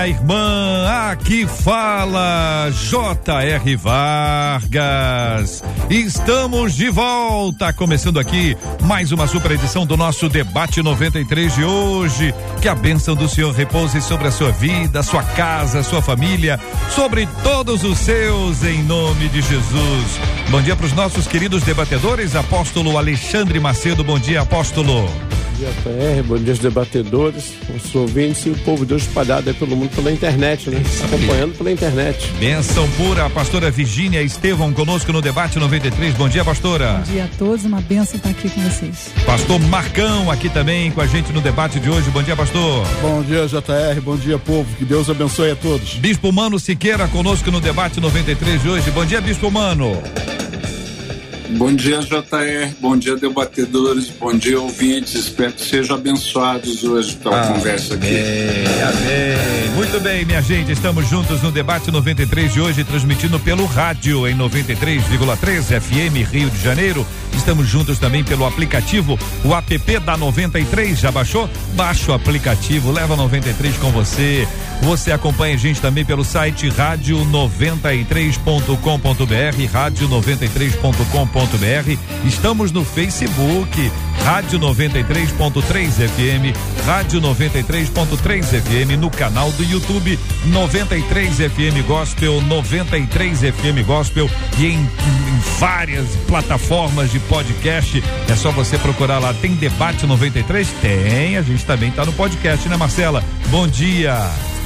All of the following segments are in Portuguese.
Minha irmã. Aqui fala J.R. Vargas. Estamos de volta, começando aqui mais uma super edição do nosso debate 93 de hoje. Que a bênção do Senhor repouse sobre a sua vida, sua casa, sua família, sobre todos os seus, em nome de Jesus. Bom dia para os nossos queridos debatedores, apóstolo Alexandre Macedo. Bom dia, apóstolo. Bom dia, PR, bom dia, os debatedores, os ouvintes e o povo de Deus espalhado aí pelo mundo pela internet, né? Acompanhando pela internet. Benção pura, a pastora Virgínia Estevão conosco no debate 93. Bom dia, pastora. Bom dia a todos, uma benção estar aqui com vocês. Pastor Marcão aqui também com a gente no debate de hoje. Bom dia, pastor. Bom dia, JR. Bom dia, povo. Que Deus abençoe a todos. Bispo Mano Siqueira conosco no debate 93 de hoje. Bom dia, Bispo Mano. Bom dia, JR. Bom dia, debatedores. Bom dia, ouvintes. Espero que sejam abençoados hoje pela amém, conversa aqui. Amém. Muito bem, minha gente. Estamos juntos no debate 93 de hoje, transmitindo pelo rádio em 93,3 FM Rio de Janeiro. Estamos juntos também pelo aplicativo, o app da 93. Já baixou? Baixa o aplicativo, leva 93 com você. Você acompanha a gente também pelo site rádio93.com.br, rádio93.com.br. Estamos no Facebook, Rádio 93.3 FM, Rádio 93.3 FM, no canal do YouTube 93 FM Gospel, 93 FM Gospel e em, em várias plataformas de podcast. É só você procurar lá. Tem debate 93? Tem, a gente também está no podcast, né, Marcela? Bom dia.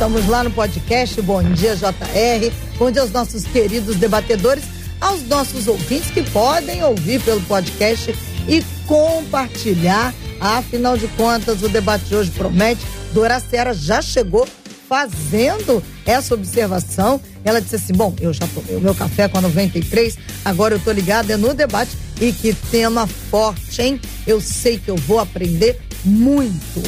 Estamos lá no podcast. Bom dia, JR. Bom dia aos nossos queridos debatedores, aos nossos ouvintes que podem ouvir pelo podcast e compartilhar. Afinal de contas, o debate de hoje promete. Doracera já chegou fazendo essa observação. Ela disse assim: Bom, eu já tomei o meu café com a 93, agora eu tô ligada é no debate. E que tema forte, hein? Eu sei que eu vou aprender muito.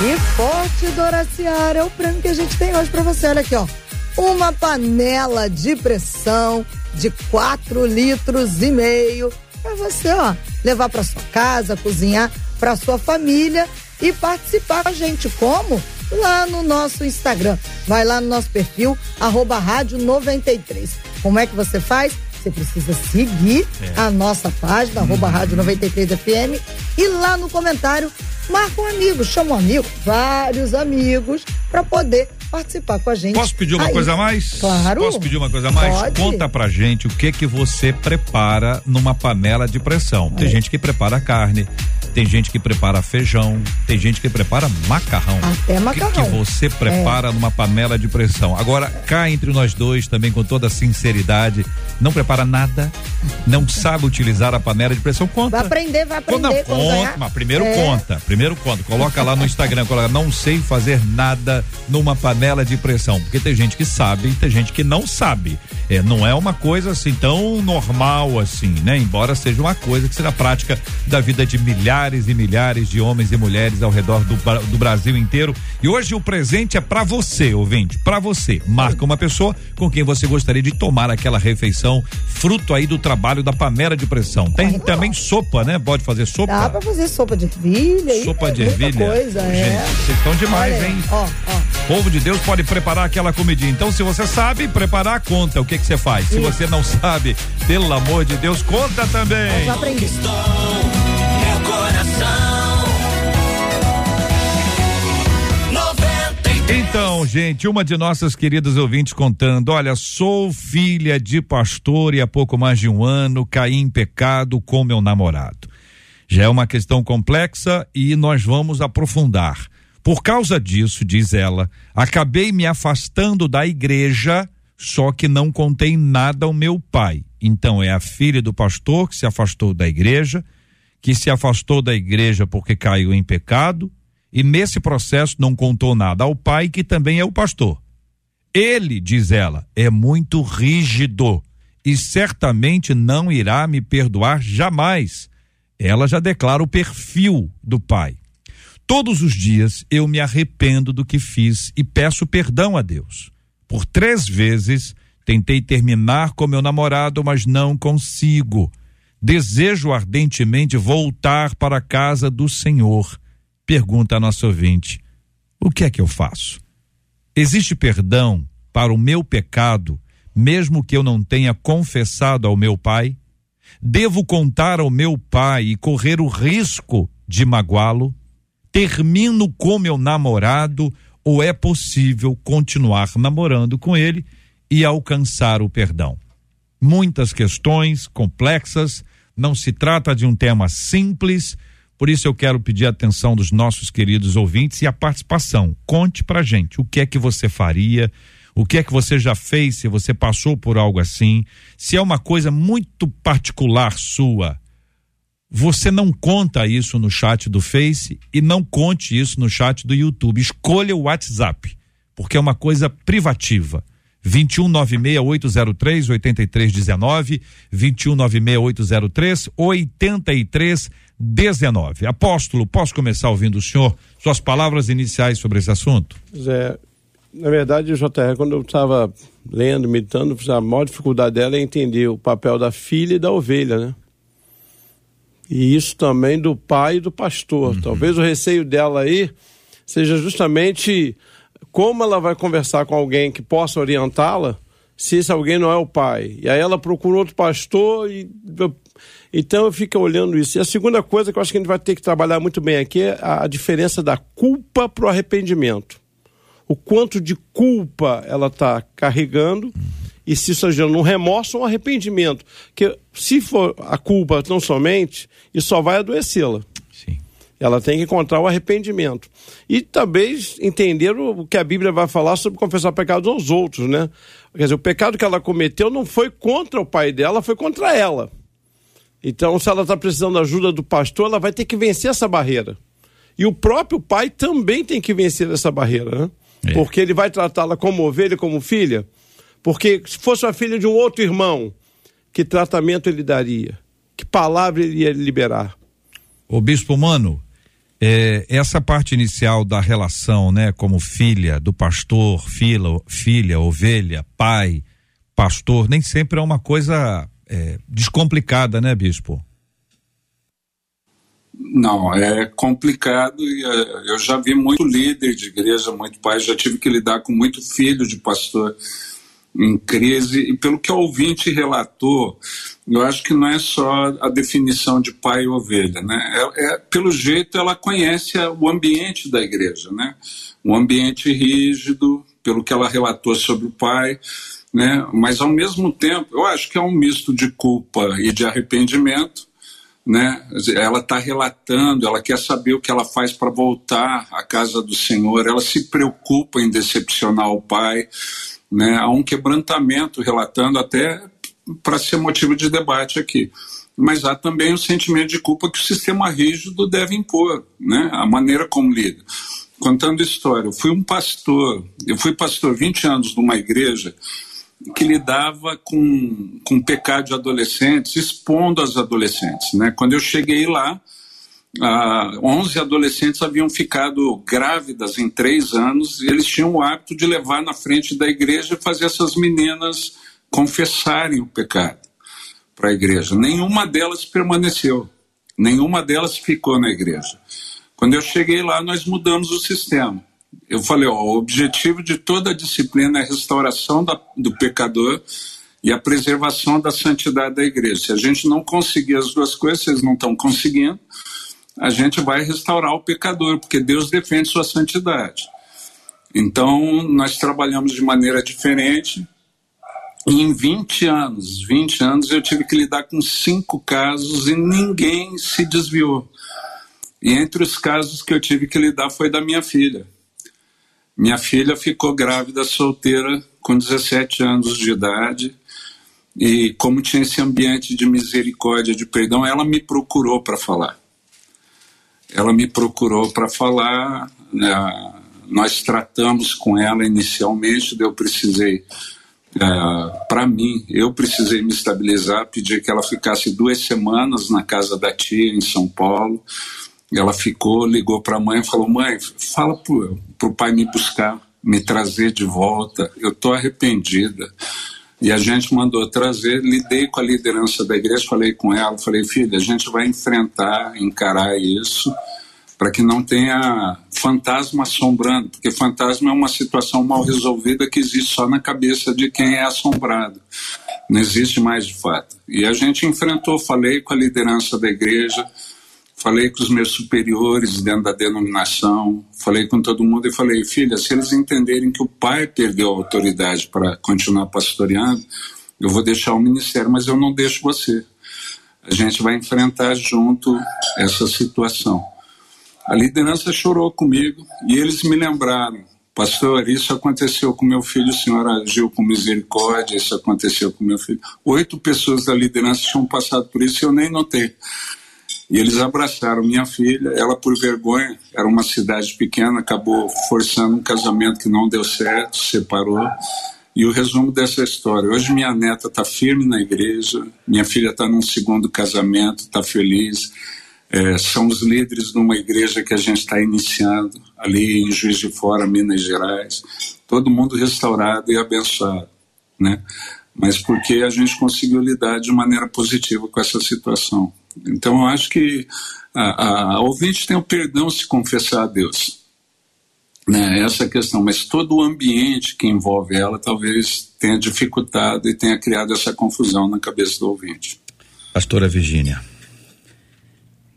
E forte, Doraciara, é o prêmio que a gente tem hoje pra você. Olha aqui, ó. Uma panela de pressão de 4 litros e meio pra você, ó, levar pra sua casa, cozinhar pra sua família e participar com a gente. Como? Lá no nosso Instagram. Vai lá no nosso perfil, arroba rádio 93. Como é que você faz? Você precisa seguir É. a nossa página, arroba rádio 93 FM, e lá no comentário, marca um amigo, chama um amigo, vários amigos, para poder participar com a gente. Posso pedir uma Aí. coisa a mais? Claro. Posso pedir uma coisa a mais? Pode. Conta pra gente o que que você prepara numa panela de pressão. Tem gente que prepara carne, tem gente que prepara feijão, tem gente que prepara macarrão. Até macarrão. É. que, que você prepara numa panela de pressão? Agora, cá entre nós dois, também com toda sinceridade, não prepara nada, não sabe utilizar a panela de pressão, conta. Vai aprender, vai aprender. conta, ganhar. mas primeiro É. conta, primeiro conta. Coloca lá no Instagram, coloca, não sei fazer nada numa panela de pressão, porque tem gente que sabe e tem gente que não sabe. É, não é uma coisa assim tão normal assim, né? Embora seja uma coisa que seja prática da vida de milhares e milhares de homens e mulheres ao redor do, do Brasil inteiro. E hoje o presente é pra você, ouvinte, pra você. Marca uma pessoa com quem você gostaria de tomar aquela refeição, fruto aí do trabalho da panela de pressão. Tem também sopa, né? Pode fazer sopa. Dá pra fazer sopa de ervilha. Sopa de muita ervilha. coisa, é. Gente, vocês estão demais, Olha hein? Ó, ó. Povo de Deus pode preparar aquela comidinha. Então, se você sabe preparar, conta o que que você faz. Se você não sabe, pelo amor de Deus, conta também. Já aprendi. Então, gente, uma de nossas queridas ouvintes contando: olha, sou filha de pastor e há pouco mais de um ano caí em pecado com meu namorado. Já é uma questão complexa e nós vamos aprofundar. Por causa disso, diz ela, acabei me afastando da igreja, só que não contei nada ao meu pai. Então, é a filha do pastor que se afastou da igreja, que se afastou da igreja porque caiu em pecado, e nesse processo não contou nada ao pai, que também é o pastor. Ele, diz ela, é muito rígido e certamente não irá me perdoar jamais. Ela já declara o perfil do pai. Todos os dias eu me arrependo do que fiz e peço perdão a Deus. Por três vezes tentei terminar com meu namorado, mas não consigo. Desejo ardentemente voltar para a casa do Senhor. Pergunta a nossa ouvinte: o que é que eu faço? Existe perdão para o meu pecado, mesmo que eu não tenha confessado ao meu pai? Devo contar ao meu pai e correr o risco de magoá-lo? Termino com meu namorado ou é possível continuar namorando com ele e alcançar o perdão? Muitas questões complexas, não se trata de um tema simples por isso eu quero pedir a atenção dos nossos queridos ouvintes e a participação. Conte pra gente o que é que você faria, o que é que você já fez se você passou por algo assim. Se é uma coisa muito particular sua, você não conta isso no chat do Face e não conte isso no chat do YouTube. Escolha o WhatsApp, porque é uma coisa privativa. 2196803 8319, 2196803 8319. Apóstolo, posso começar ouvindo o senhor suas palavras iniciais sobre esse assunto? Zé, na verdade, JR, quando eu estava lendo, meditando, a maior dificuldade dela é entender o papel da filha e da ovelha, né? E isso também do pai e do pastor. Uhum. Talvez o receio dela aí seja justamente como ela vai conversar com alguém que possa orientá-la se esse alguém não é o pai? E aí ela procura outro pastor e então eu fico olhando isso. E a segunda coisa que eu acho que a gente vai ter que trabalhar muito bem aqui é a diferença da culpa para o arrependimento. O quanto de culpa ela está carregando e se isso está gerando um remorso ou um arrependimento. Que se for a culpa tão somente, isso só vai adoecê-la. Ela tem que encontrar o arrependimento. E também entender o que a Bíblia vai falar sobre confessar pecados aos outros, né? Quer dizer, o pecado que ela cometeu não foi contra o pai dela, foi contra ela. Então, se ela está precisando da ajuda do pastor, ela vai ter que vencer essa barreira. E o próprio pai também tem que vencer essa barreira, né? É. Porque ele vai tratá-la como ovelha, como filha. Porque se fosse a filha de um outro irmão, que tratamento ele daria? Que palavra ele ia liberar? O bispo Mano, é, essa parte inicial da relação, né, como filha do pastor, filha, filha, ovelha, pai, pastor, nem sempre é uma coisa é, descomplicada, né, bispo? Não, é complicado e é, eu já vi muito líder de igreja, muito pai, já tive que lidar com muito filho de pastor em crise e pelo que o ouvinte relatou, eu acho que não é só a definição de pai e ovelha, né? É, é, pelo jeito ela conhece o ambiente da igreja, né? Um ambiente rígido, pelo que ela relatou sobre o pai, né? Mas ao mesmo tempo, eu acho que é um misto de culpa e de arrependimento, né? Ela está relatando, ela quer saber o que ela faz para voltar à casa do Senhor, ela se preocupa em decepcionar o pai, né? Há um quebrantamento relatando até para ser motivo de debate aqui. Mas há também o sentimento de culpa que o sistema rígido deve impor, né? a maneira como lida. Contando história, eu fui um pastor, eu fui pastor 20 anos numa igreja que lidava com, com pecado de adolescentes, expondo as adolescentes. Né? Quando eu cheguei lá, ah, 11 adolescentes haviam ficado grávidas em três anos e eles tinham o hábito de levar na frente da igreja e fazer essas meninas confessarem o pecado para a igreja. Nenhuma delas permaneceu, nenhuma delas ficou na igreja. Quando eu cheguei lá, nós mudamos o sistema. Eu falei: ó, o objetivo de toda a disciplina é a restauração da, do pecador e a preservação da santidade da igreja. Se a gente não conseguir as duas coisas, vocês não estão conseguindo, a gente vai restaurar o pecador, porque Deus defende sua santidade. Então, nós trabalhamos de maneira diferente, em 20 anos, 20 anos, eu tive que lidar com cinco casos e ninguém se desviou. E entre os casos que eu tive que lidar foi da minha filha. Minha filha ficou grávida, solteira, com 17 anos de idade. E como tinha esse ambiente de misericórdia, de perdão, ela me procurou para falar. Ela me procurou para falar. Né, nós tratamos com ela inicialmente, eu precisei, é, para mim, eu precisei me estabilizar, pedir que ela ficasse duas semanas na casa da tia em São Paulo. Ela ficou, ligou para a mãe e falou: Mãe, fala para o pai me buscar, me trazer de volta. Eu estou arrependida. E a gente mandou trazer, lidei com a liderança da igreja, falei com ela, falei, filha, a gente vai enfrentar, encarar isso, para que não tenha fantasma assombrando, porque fantasma é uma situação mal resolvida que existe só na cabeça de quem é assombrado. Não existe mais de fato. E a gente enfrentou, falei com a liderança da igreja, falei com os meus superiores dentro da denominação, falei com todo mundo e falei, filha, se eles entenderem que o pai perdeu a autoridade para continuar pastoreando, eu vou deixar o ministério, mas eu não deixo você. A gente vai enfrentar junto essa situação. A liderança chorou comigo e eles me lembraram, pastor, isso aconteceu com meu filho, o senhor agiu com misericórdia, isso aconteceu com meu filho. Oito pessoas da liderança tinham passado por isso e eu nem notei. E eles abraçaram minha filha. Ela, por vergonha, era uma cidade pequena, acabou forçando um casamento que não deu certo, separou. E o resumo dessa história: hoje minha neta está firme na igreja, minha filha está num segundo casamento, está feliz. É, são os líderes de uma igreja que a gente está iniciando ali em Juiz de Fora, Minas Gerais. Todo mundo restaurado e abençoado, né? Mas porque a gente conseguiu lidar de maneira positiva com essa situação. Então, eu acho que a, a ouvinte tem o perdão se confessar a Deus. Né, essa é questão, mas todo o ambiente que envolve ela talvez tenha dificultado e tenha criado essa confusão na cabeça do ouvinte. Pastora Virgínia.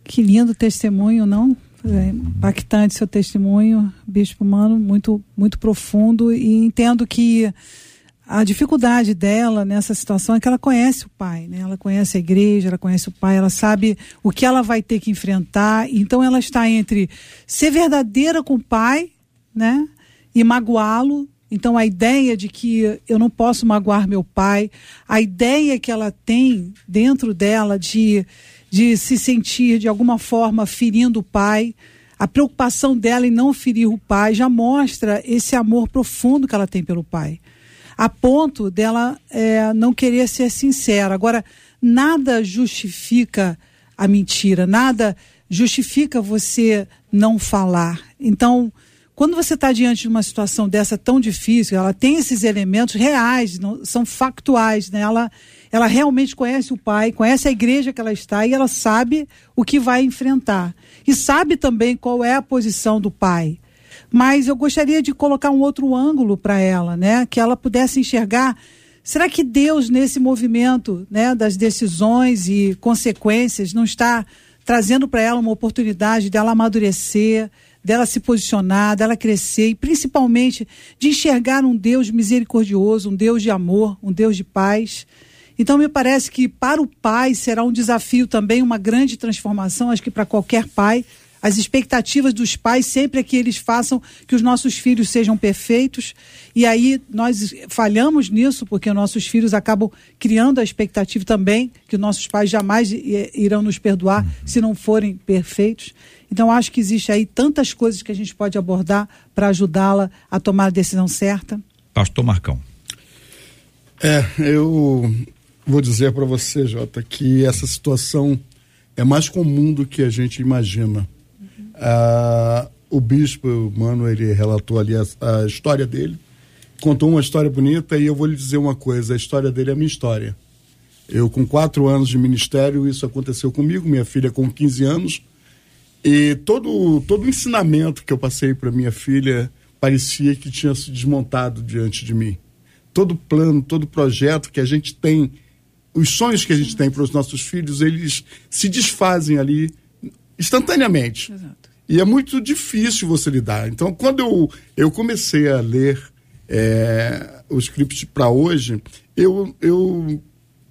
Que lindo testemunho, não? É impactante seu testemunho, Bispo Mano, muito, muito profundo e entendo que a dificuldade dela nessa situação é que ela conhece o pai, né? Ela conhece a igreja, ela conhece o pai, ela sabe o que ela vai ter que enfrentar. Então ela está entre ser verdadeira com o pai, né? E magoá-lo. Então a ideia de que eu não posso magoar meu pai, a ideia que ela tem dentro dela de de se sentir de alguma forma ferindo o pai, a preocupação dela em não ferir o pai já mostra esse amor profundo que ela tem pelo pai a ponto dela é, não querer ser sincera. Agora, nada justifica a mentira, nada justifica você não falar. Então, quando você está diante de uma situação dessa tão difícil, ela tem esses elementos reais, não, são factuais, né? Ela, ela realmente conhece o pai, conhece a igreja que ela está e ela sabe o que vai enfrentar. E sabe também qual é a posição do pai mas eu gostaria de colocar um outro ângulo para ela, né? Que ela pudesse enxergar. Será que Deus, nesse movimento né, das decisões e consequências, não está trazendo para ela uma oportunidade dela amadurecer, dela se posicionar, dela crescer e principalmente de enxergar um Deus misericordioso, um Deus de amor, um Deus de paz? Então, me parece que para o pai será um desafio também, uma grande transformação, acho que para qualquer pai, as expectativas dos pais sempre é que eles façam que os nossos filhos sejam perfeitos. E aí nós falhamos nisso, porque nossos filhos acabam criando a expectativa também que nossos pais jamais irão nos perdoar se não forem perfeitos. Então acho que existe aí tantas coisas que a gente pode abordar para ajudá-la a tomar a decisão certa. Pastor Marcão. É, eu vou dizer para você, Jota, que essa situação é mais comum do que a gente imagina. Ah, o bispo, mano, ele relatou ali a, a, história dele, contou uma história bonita e eu vou lhe dizer uma coisa: a história dele é a minha história. Eu, com quatro anos de ministério, isso aconteceu comigo, minha filha com 15 anos, e todo, todo ensinamento que eu passei para minha filha parecia que tinha se desmontado diante de mim. Todo plano, todo projeto que a gente tem, os sonhos que a gente tem para os nossos filhos, eles se desfazem ali instantaneamente. Exato. E é muito difícil você lidar. Então, quando eu, eu comecei a ler é, o script para hoje, eu, eu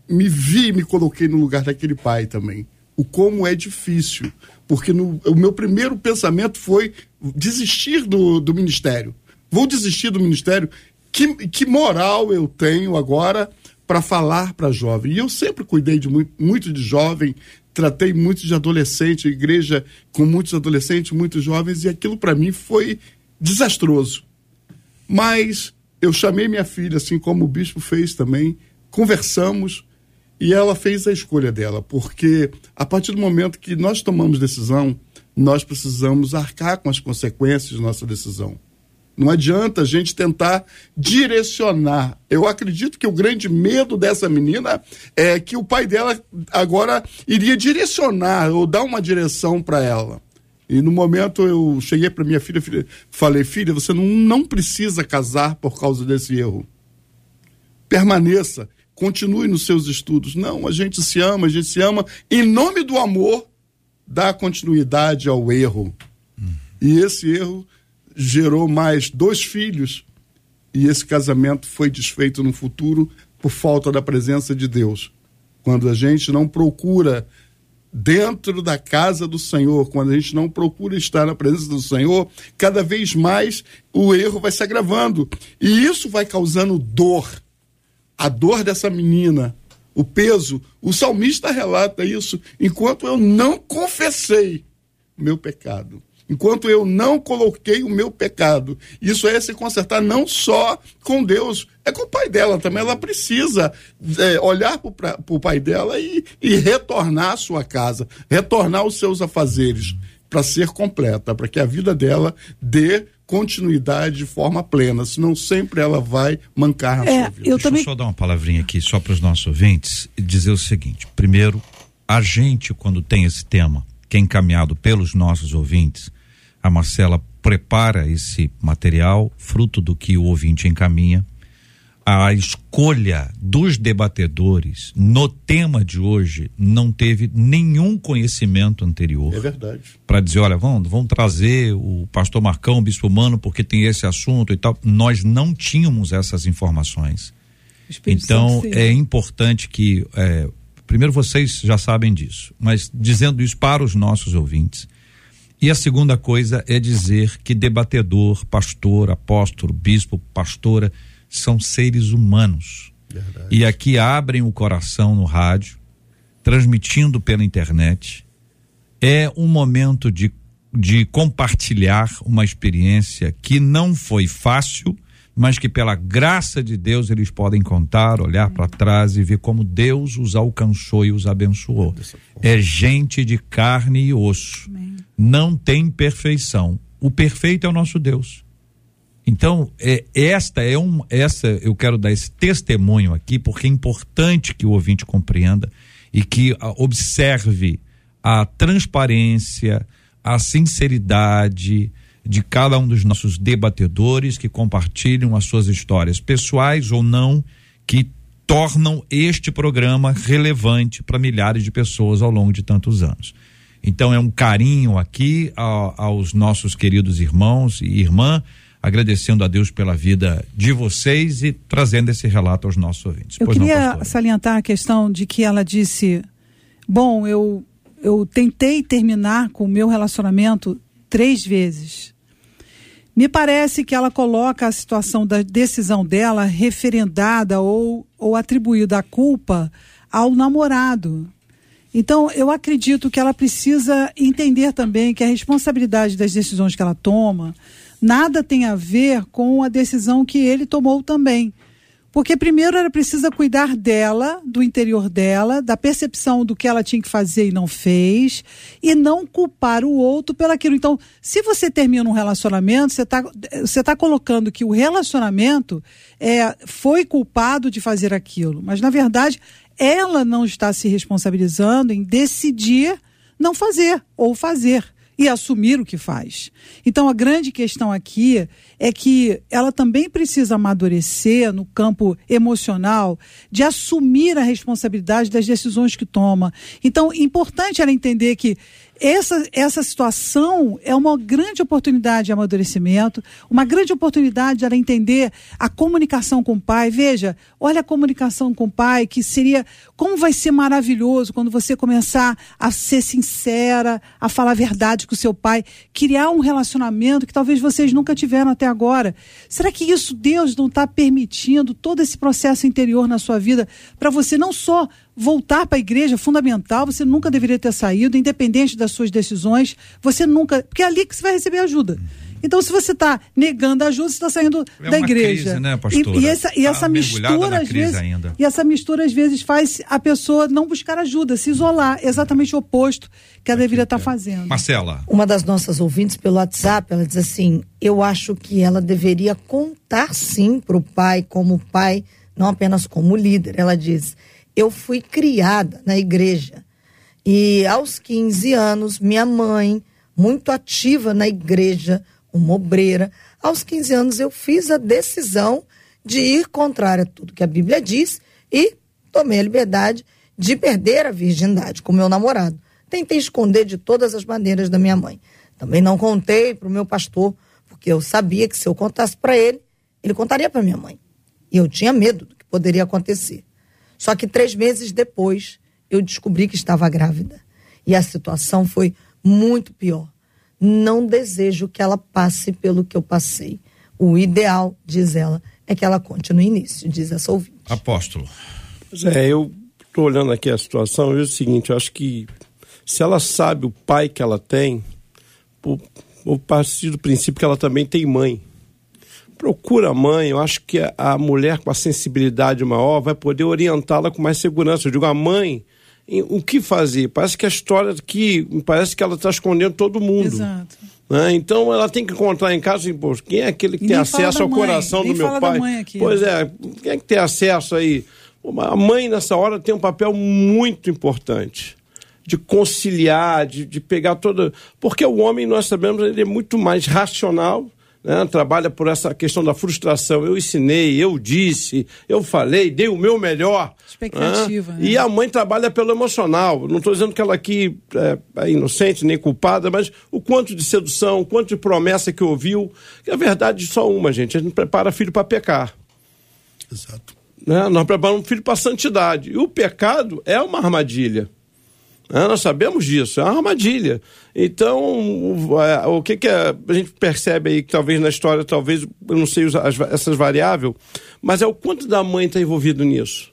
me vi, me coloquei no lugar daquele pai também. O como é difícil. Porque no, o meu primeiro pensamento foi desistir do, do ministério. Vou desistir do ministério. Que, que moral eu tenho agora para falar para jovem? E eu sempre cuidei de muito, muito de jovem, tratei muito de adolescente, igreja com muitos adolescentes, muitos jovens, e aquilo para mim foi desastroso. Mas eu chamei minha filha, assim como o bispo fez também, conversamos e ela fez a escolha dela, porque a partir do momento que nós tomamos decisão, nós precisamos arcar com as consequências de nossa decisão. Não adianta a gente tentar direcionar. Eu acredito que o grande medo dessa menina é que o pai dela agora iria direcionar ou dar uma direção para ela. E no momento eu cheguei para minha filha, filha, falei: filha, você não, não precisa casar por causa desse erro. Permaneça, continue nos seus estudos. Não, a gente se ama, a gente se ama. Em nome do amor, dá continuidade ao erro. E esse erro gerou mais dois filhos. E esse casamento foi desfeito no futuro por falta da presença de Deus. Quando a gente não procura dentro da casa do Senhor, quando a gente não procura estar na presença do Senhor, cada vez mais o erro vai se agravando. E isso vai causando dor. A dor dessa menina, o peso. O salmista relata isso. Enquanto eu não confessei meu pecado, enquanto eu não coloquei o meu pecado. Isso é se consertar não só com Deus, é com o pai dela também. Ela precisa é, olhar para o pai dela e, e retornar à sua casa, retornar aos seus afazeres, para ser completa, para que a vida dela dê continuidade de forma plena, senão sempre ela vai mancar na É, sua vida. eu Deixa também eu só dar uma palavrinha aqui, só para os nossos ouvintes, e dizer o seguinte: primeiro, a gente, quando tem esse tema, que é encaminhado pelos nossos ouvintes, a Marcela prepara esse material, fruto do que o ouvinte encaminha. A escolha dos debatedores no tema de hoje não teve nenhum conhecimento anterior É verdade. para dizer, olha, vamos, vamos trazer o pastor Marcão, o bispo Mano, porque tem esse assunto e tal. Nós não tínhamos essas informações. Espírito Então, é importante que, é, primeiro, vocês já sabem disso, mas dizendo isso para os nossos ouvintes. E a segunda coisa é dizer que debatedor, pastor, apóstolo, bispo, pastora, são seres humanos. E aqui abrem o coração no rádio, transmitindo pela internet. É um momento de, de compartilhar uma experiência que não foi fácil, mas que pela graça de Deus eles podem contar, olhar para trás e ver como Deus os alcançou e os abençoou. É gente de carne e osso. Não tem perfeição. O perfeito é o nosso Deus. Então, é, esta é um, essa eu quero dar esse testemunho aqui, porque é importante que o ouvinte compreenda e que ah, observe a transparência, a sinceridade de cada um dos nossos debatedores que compartilham as suas histórias pessoais ou não, que tornam este programa relevante para milhares de pessoas ao longo de tantos anos. Então é um carinho aqui aos nossos queridos irmãos e irmã, agradecendo a Deus pela vida de vocês e trazendo esse relato aos nossos ouvintes. Eu Pois não, queria pastora? salientar a questão de que ela disse: Bom, eu, eu tentei terminar com o meu relacionamento três vezes. Me parece que ela coloca a situação da decisão dela referendada ou, ou atribuída a culpa ao namorado. Então, eu acredito que ela precisa entender também que a responsabilidade das decisões que ela toma nada tem a ver com a decisão que ele tomou também. Porque primeiro ela precisa cuidar dela, do interior dela, da percepção do que ela tinha que fazer e não fez, e não culpar o outro pelaquilo. Então, se você termina um relacionamento, você está você tá colocando que o relacionamento é, foi culpado de fazer aquilo. Mas, na verdade, ela não está se responsabilizando em decidir não fazer ou fazer e assumir o que faz. Então a grande questão aqui é que ela também precisa amadurecer no campo emocional de assumir a responsabilidade das decisões que toma. Então, importante ela entender que essa, essa situação é uma grande oportunidade de amadurecimento, uma grande oportunidade de ela entender a comunicação com o pai. Veja, olha a comunicação com o pai, que seria. Como vai ser maravilhoso quando você começar a ser sincera, a falar a verdade com o seu pai, criar um relacionamento que talvez vocês nunca tiveram até agora. Será que isso Deus não está permitindo todo esse processo interior na sua vida para você não só voltar para a igreja fundamental, você nunca deveria ter saído, independente das suas decisões, você nunca, porque é ali que você vai receber ajuda. Então, se você está negando ajuda, você está saindo É da uma igreja. crise, né, pastora? E, e essa, e Tá essa mistura, às vezes. ainda. E essa mistura, às vezes, faz a pessoa não buscar ajuda, se isolar. Exatamente o oposto que ela deveria estar fazendo. Marcela. Uma das nossas ouvintes pelo WhatsApp, ela diz assim: Eu acho que ela deveria contar sim para o pai, como pai, não apenas como líder. Ela diz: Eu fui criada na igreja. E aos 15 anos, minha mãe, muito ativa na igreja, uma obreira, aos 15 anos eu fiz a decisão de ir contrária a tudo que a Bíblia diz e tomei a liberdade de perder a virgindade com meu namorado. Tentei esconder de todas as maneiras da minha mãe. Também não contei para o meu pastor, porque eu sabia que se eu contasse para ele, ele contaria para minha mãe. E eu tinha medo do que poderia acontecer. Só que três meses depois, eu descobri que estava grávida. E a situação foi muito pior. Não desejo que ela passe pelo que eu passei. O ideal, diz ela, é que ela conte no início, diz essa ouvinte. Apóstolo. Pois é, eu estou olhando aqui a situação e vejo o seguinte, eu acho que se ela sabe o pai que ela tem, por, por partir do princípio que ela também tem mãe. Procura a mãe, eu acho que a, a mulher com a sensibilidade maior vai poder orientá-la com mais segurança. Eu digo, a mãe, o que fazer? Parece que a história aqui, parece que ela está escondendo todo mundo. Exato. né? Então ela tem que encontrar em casa, pô, quem é aquele que E tem acesso ao mãe, coração do meu pai? aqui, pois né? é, quem é que tem acesso aí? A mãe, nessa hora, tem um papel muito importante de conciliar, de, de pegar toda. Porque o homem, nós sabemos, ele é muito mais racional. Né? Trabalha por essa questão da frustração. Eu ensinei, eu disse, eu falei, dei o meu melhor. Expectativa, né? né? E a mãe trabalha pelo emocional. Não estou dizendo que ela aqui é, é inocente nem culpada, mas o quanto de sedução, o quanto de promessa que ouviu. Que a verdade é só uma, gente. A gente prepara filho para pecar. Exato. né? Nós preparamos filho para a santidade. E o pecado é uma armadilha. Né? Nós sabemos disso, é uma armadilha. Então, o, é, o que, que é- a gente percebe aí, que talvez na história, talvez, eu não sei as- essas variáveis, mas é o quanto da mãe está envolvido nisso.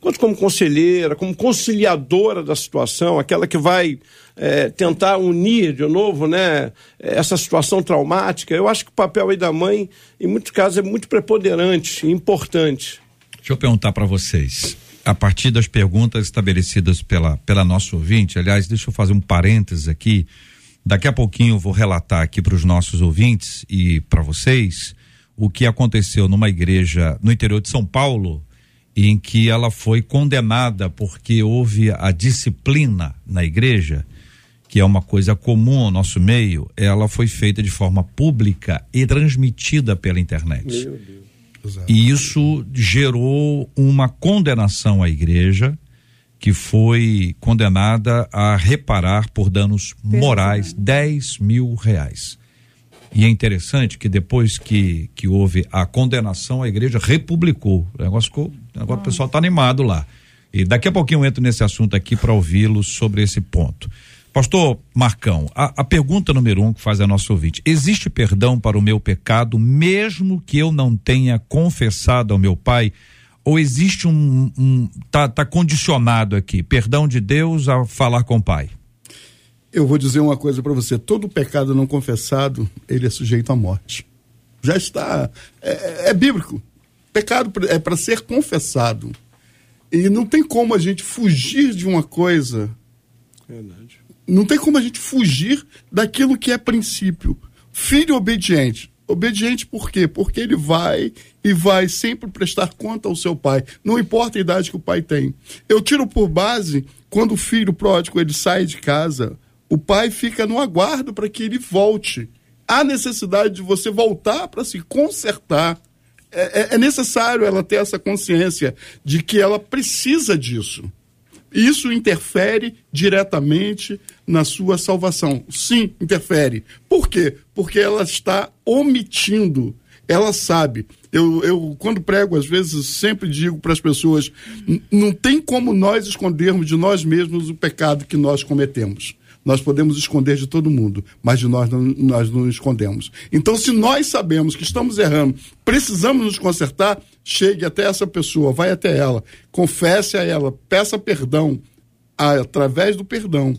Quanto como conselheira, como conciliadora da situação, aquela que vai é, tentar unir de novo né, essa situação traumática. Eu acho que o papel aí da mãe, em muitos casos, é muito preponderante e importante. Deixa eu perguntar para vocês. A partir das perguntas estabelecidas pela, pela nossa ouvinte, aliás, deixa eu fazer um parênteses aqui. Daqui a pouquinho eu vou relatar aqui para os nossos ouvintes e para vocês o que aconteceu numa igreja no interior de São Paulo, em que ela foi condenada porque houve a disciplina na igreja, que é uma coisa comum ao nosso meio, ela foi feita de forma pública e transmitida pela internet. Exato. E isso gerou uma condenação à igreja, que foi condenada a reparar por danos morais 10 mil reais. E é interessante que depois que, que houve a condenação, a igreja republicou. O negócio ficou. Agora o pessoal está animado lá. E daqui a pouquinho eu entro nesse assunto aqui para ouvi-lo sobre esse ponto. Pastor Marcão, a, a pergunta número um que faz a nossa ouvinte: existe perdão para o meu pecado, mesmo que eu não tenha confessado ao meu pai? Ou existe um. um tá, tá condicionado aqui, perdão de Deus a falar com o pai? Eu vou dizer uma coisa para você: todo pecado não confessado, ele é sujeito à morte. Já está. É, é bíblico. Pecado é para ser confessado. E não tem como a gente fugir de uma coisa. Verdade. Não tem como a gente fugir daquilo que é princípio. Filho obediente. Obediente por quê? Porque ele vai e vai sempre prestar conta ao seu pai. Não importa a idade que o pai tem. Eu tiro por base quando o filho pródigo ele sai de casa, o pai fica no aguardo para que ele volte. Há necessidade de você voltar para se consertar. É, é- é necessário ela ter essa consciência de que ela precisa disso. Isso interfere diretamente na sua salvação. Sim, interfere. Por quê? Porque ela está omitindo. Ela sabe. Eu, eu quando prego, às vezes, sempre digo para as pessoas: "N- não tem como nós escondermos de nós mesmos o pecado que nós cometemos. Nós podemos esconder de todo mundo, mas de nós não, nós não escondemos. Então, se nós sabemos que estamos errando, precisamos nos consertar, chegue até essa pessoa, vai até ela, confesse a ela, peça perdão. Através do perdão,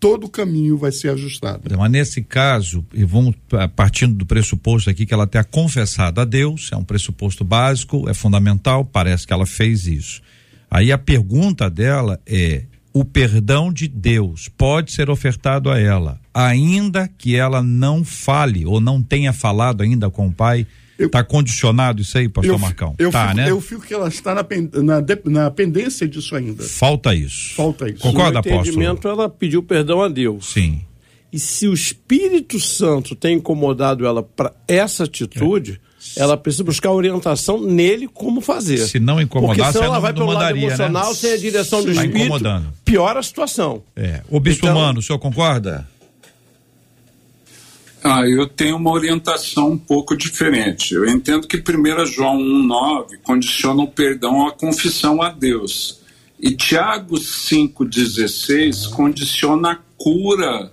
todo o caminho vai ser ajustado. Mas nesse caso, e vamos partindo do pressuposto aqui que ela tenha confessado a Deus, é um pressuposto básico, é fundamental, parece que ela fez isso. Aí a pergunta dela é: o perdão de Deus pode ser ofertado a ela, ainda que ela não fale ou não tenha falado ainda com o pai? Está condicionado isso aí, pastor eu, Marcão? Eu, tá, fico, né? eu fico que ela está na, pen- na, na pendência disso ainda. Falta isso. Falta isso. Concorda, no apóstolo? entendimento, ela pediu perdão a Deus. Sim. E se o Espírito Santo tem incomodado ela para essa atitude, ela precisa buscar orientação nele como fazer. Se não Porque incomodasse, senão ela vai não pelo lado mandaria, emocional, né? sem a direção do Tá Espírito, incomodando. piora a situação. É. O bispo Então- humano, o senhor concorda? Ah, eu tenho uma orientação um pouco diferente. Eu entendo que 1 João 1,9 condiciona o perdão à confissão a Deus. E Tiago 5,16 condiciona a cura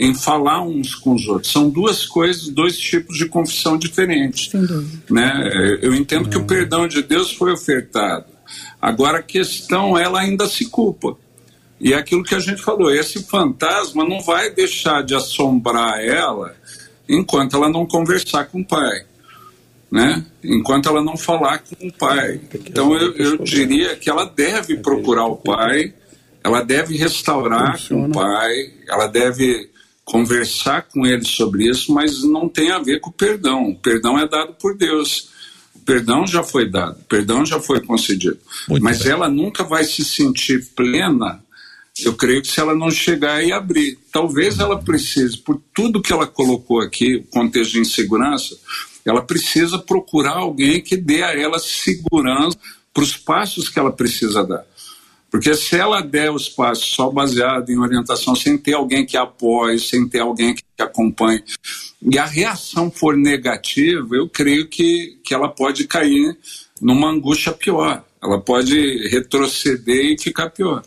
em falar uns com os outros. São duas coisas, dois tipos de confissão diferentes. Né? Eu entendo que o perdão de Deus foi ofertado. Agora a questão, ela ainda se culpa. E é aquilo que a gente falou, esse fantasma não vai deixar de assombrar ela enquanto ela não conversar com o pai, né? Enquanto ela não falar com o pai. Então eu, eu diria que ela deve procurar o pai, ela deve restaurar com o pai, ela deve conversar com ele sobre isso, mas não tem a ver com o perdão. O perdão é dado por Deus. O perdão já foi dado, o perdão já foi concedido. Muito mas bem. ela nunca vai se sentir plena eu creio que se ela não chegar e abrir, talvez ela precise, por tudo que ela colocou aqui, o contexto de insegurança, ela precisa procurar alguém que dê a ela segurança para os passos que ela precisa dar. Porque se ela der os passos só baseado em orientação, sem ter alguém que apoie, sem ter alguém que acompanhe, e a reação for negativa, eu creio que, que ela pode cair numa angústia pior. Ela pode retroceder e ficar pior.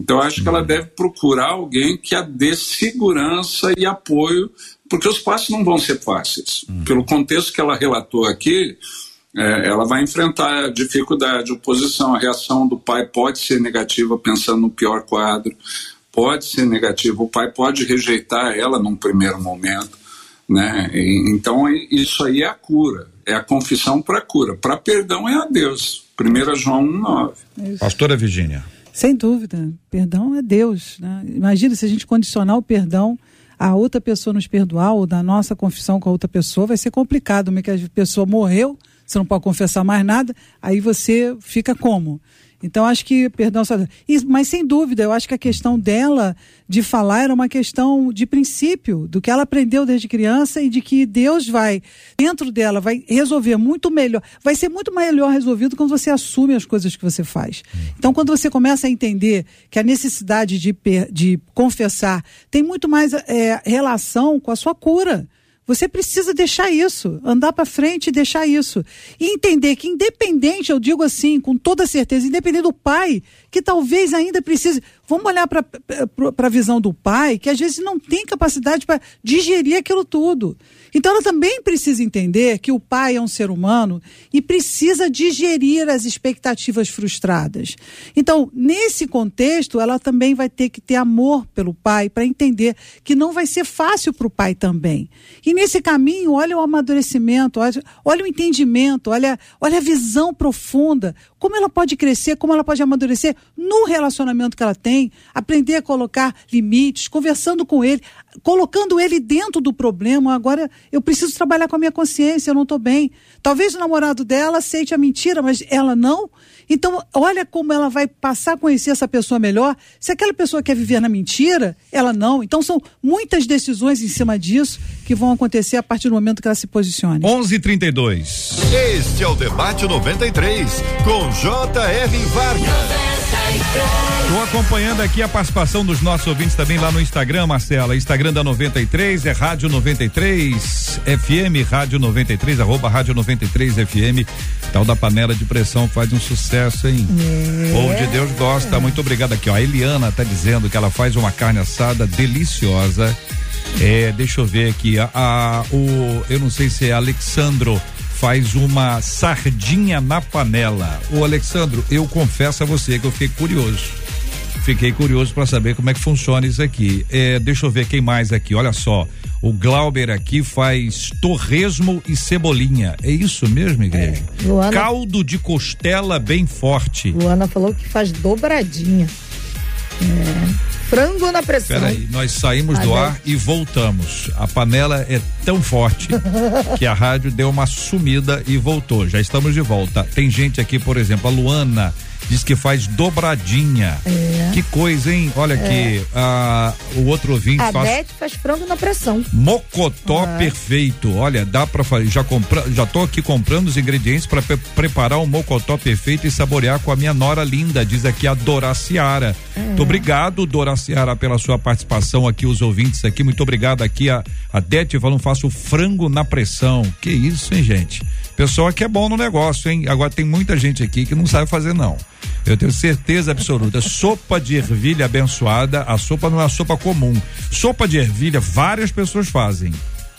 Então, acho que ela deve procurar alguém que a dê segurança e apoio, porque os passos não vão ser fáceis. Pelo contexto que ela relatou aqui, é, ela vai enfrentar dificuldade, oposição. A reação do pai pode ser negativa, pensando no pior quadro, pode ser negativa. O pai pode rejeitar ela num primeiro momento. Né? E- então, e- isso aí é a cura, é a confissão para cura. Para perdão é a Deus. 1 João 1,9. Pastora Virgínia. Sem dúvida. Perdão é Deus. Né? Imagina se a gente condicionar o perdão a outra pessoa nos perdoar ou da nossa confissão com a outra pessoa, vai ser complicado. Como é que a pessoa morreu, você não pode confessar mais nada, aí você fica como? Então, acho que, perdão, só- mas sem dúvida, eu acho que a questão dela de falar era uma questão de princípio, do que ela aprendeu desde criança e de que Deus vai, dentro dela, vai resolver muito melhor, vai ser muito melhor resolvido quando você assume as coisas que você faz. Então, quando você começa a entender que a necessidade de, de confessar tem muito mais é, relação com a sua cura. Você precisa deixar isso, andar para frente e deixar isso. E entender que, independente, eu digo assim, com toda certeza, independente do pai, que talvez ainda precise. Vamos olhar para a visão do pai, que às vezes não tem capacidade para digerir aquilo tudo. Então ela também precisa entender que o pai é um ser humano e precisa digerir as expectativas frustradas. Então, nesse contexto, ela também vai ter que ter amor pelo pai para entender que não vai ser fácil para o pai também. E nesse caminho, olha o amadurecimento, olha, olha o entendimento, olha, olha a visão profunda, como ela pode crescer, como ela pode amadurecer no relacionamento que ela tem, aprender a colocar limites, conversando com ele, colocando ele dentro do problema. Agora eu preciso trabalhar com a minha consciência, eu não estou bem. Talvez o namorado dela aceite a mentira, mas ela não. Então, olha como ela vai passar a conhecer essa pessoa melhor. Se aquela pessoa quer viver na mentira, ela não. Então, são muitas decisões em cima disso que vão acontecer a partir do momento que ela se posicione. 11:32. Este é o Debate 93, com J.R. Vargas. Estou acompanhando aqui a participação dos nossos ouvintes também lá no Instagram, Marcela. Instagram da 93 é Rádio 93 FM, Rádio 93, arroba Rádio 93 FM. Tal da panela de pressão faz um sucesso, hein? Povo de Deus gosta. Muito obrigado aqui, ó. A Eliana tá dizendo que ela faz uma carne assada deliciosa. É, deixa eu ver aqui. A, a- o, eu não sei se é Alexandro faz uma sardinha na panela. O Alexandro, eu confesso a você que eu fiquei curioso. Fiquei curioso para saber como é que funciona isso aqui. É, deixa eu ver quem mais aqui. Olha só, o Glauber aqui faz torresmo e cebolinha. É isso mesmo, igreja? É, Luana- Caldo de costela bem forte. Luana falou que faz dobradinha. É, frango na pressão. Peraí, nós saímos do ar e voltamos. A panela é tão forte que a rádio deu uma sumida e voltou. Já estamos de volta. Tem gente aqui, por exemplo, a Luana diz que faz dobradinha. Que coisa, hein? Olha aqui, ah, o outro ouvinte A faz Beth faz frango na pressão. Mocotó perfeito. Olha, dá pra fazer. Já compra, já tô aqui comprando os ingredientes para preparar um mocotó perfeito e saborear com a minha nora linda, diz aqui a Doraciara. Muito obrigado, Doraciara, pela sua participação aqui, os ouvintes aqui. Muito obrigado aqui a a Dete falando, faço frango na pressão. Que isso, hein, gente? Pessoal aqui é bom no negócio, hein? Agora tem muita gente aqui que não sabe fazer não. Eu tenho certeza absoluta. Sopa de ervilha abençoada, a sopa não é uma sopa comum. Sopa de ervilha, várias pessoas fazem.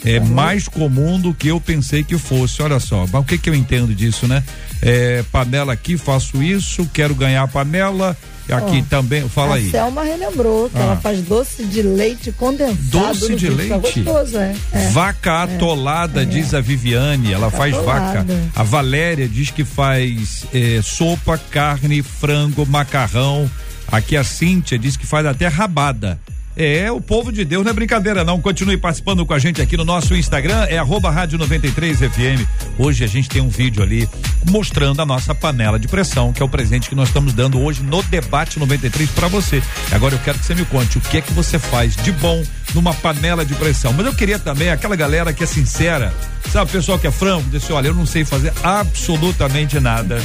É mais comum do que eu pensei que fosse. Olha só, mas o que que eu entendo disso, né? É, panela aqui, faço isso, quero ganhar a panela. Aqui Ó, também, fala a aí. Selma relembrou que Ah. ela faz doce de leite condensado. Doce de. Fica leite? gostoso, é. é. Vaca atolada, diz a Viviane. Ela faz vaca. atolada. A Valéria diz que faz eh, sopa, carne, frango, macarrão. Aqui a Cíntia diz que faz até rabada. É, o povo de Deus não é brincadeira, não. Continue participando com a gente aqui no nosso Instagram, é rádio 93 FM. Hoje a gente tem um vídeo ali mostrando a nossa panela de pressão, que é o presente que nós estamos dando hoje no debate 93 para você. Agora eu quero que você me conte o que é que você faz de bom numa panela de pressão. Mas eu queria também aquela galera que é sincera, sabe, pessoal que é franco, diz assim, olha, eu não sei fazer absolutamente nada.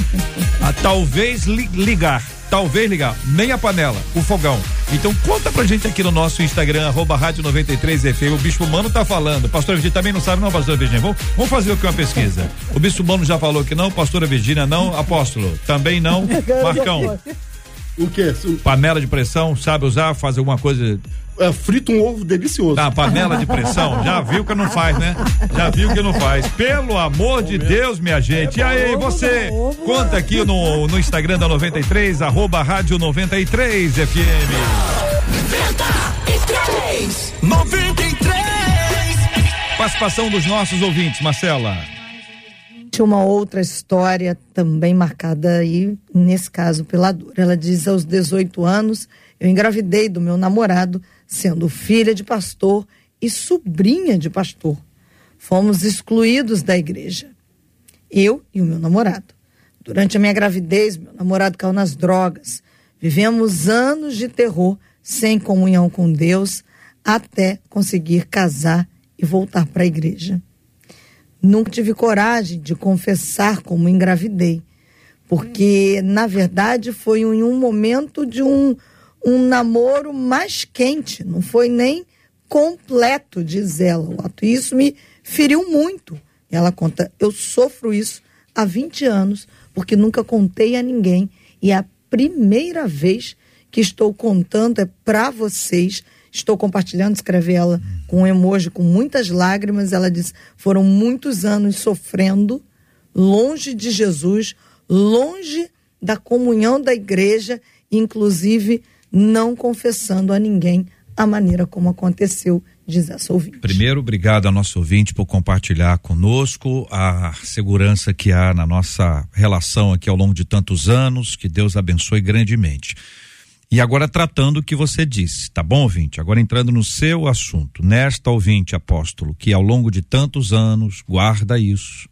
Ah, talvez li- ligar. Talvez ligar, nem a panela, o fogão. Então conta pra gente aqui no nosso Instagram, arroba rádio 93 FM. O Bispo Mano tá falando. Pastor Virgínia também não sabe, não, pastora Virgínia. Vamos, vamos fazer aqui uma pesquisa. O Bispo Mano já falou que não, pastora Virgínia não, apóstolo também não. Marcão, O quê? panela de pressão, sabe usar, faz alguma coisa É, frita um ovo delicioso. Tá, panela de pressão, já viu que não faz, né? Já viu que não faz. Pelo amor de Deus, minha gente. E aí, você, conta aqui no, no Instagram da 93, arroba rádio 93 FM. 93, 93. Participação dos nossos ouvintes, Marcela. Tinha uma outra história também marcada aí, nesse caso, pela dor. Ela diz: aos 18 anos, eu engravidei do meu namorado, sendo filha de pastor e sobrinha de pastor. Fomos excluídos da igreja. Eu e o meu namorado. Durante a minha gravidez, meu namorado caiu nas drogas. Vivemos anos de terror, sem comunhão com Deus, até conseguir casar e voltar para a igreja. Nunca tive coragem de confessar como engravidei, porque, na verdade, foi em um momento de um, um namoro mais quente, não foi nem completo, diz ela. o ato. E isso me feriu muito. Ela conta: eu sofro isso há 20 anos, porque nunca contei a ninguém, e é a primeira vez que estou contando é para vocês. Estou compartilhando, escreve ela com um emoji com muitas lágrimas. Ela diz: foram muitos anos sofrendo, longe de Jesus, longe da comunhão da igreja, inclusive não confessando a ninguém a maneira como aconteceu, diz essa ouvinte. Primeiro, obrigado ao nosso ouvinte por compartilhar conosco a segurança que há na nossa relação aqui ao longo de tantos anos. Que Deus abençoe grandemente. E agora tratando o que você disse, tá bom, ouvinte? Agora entrando no seu assunto. Nesta ouvinte, apóstolo, que ao longo de tantos anos guarda isso.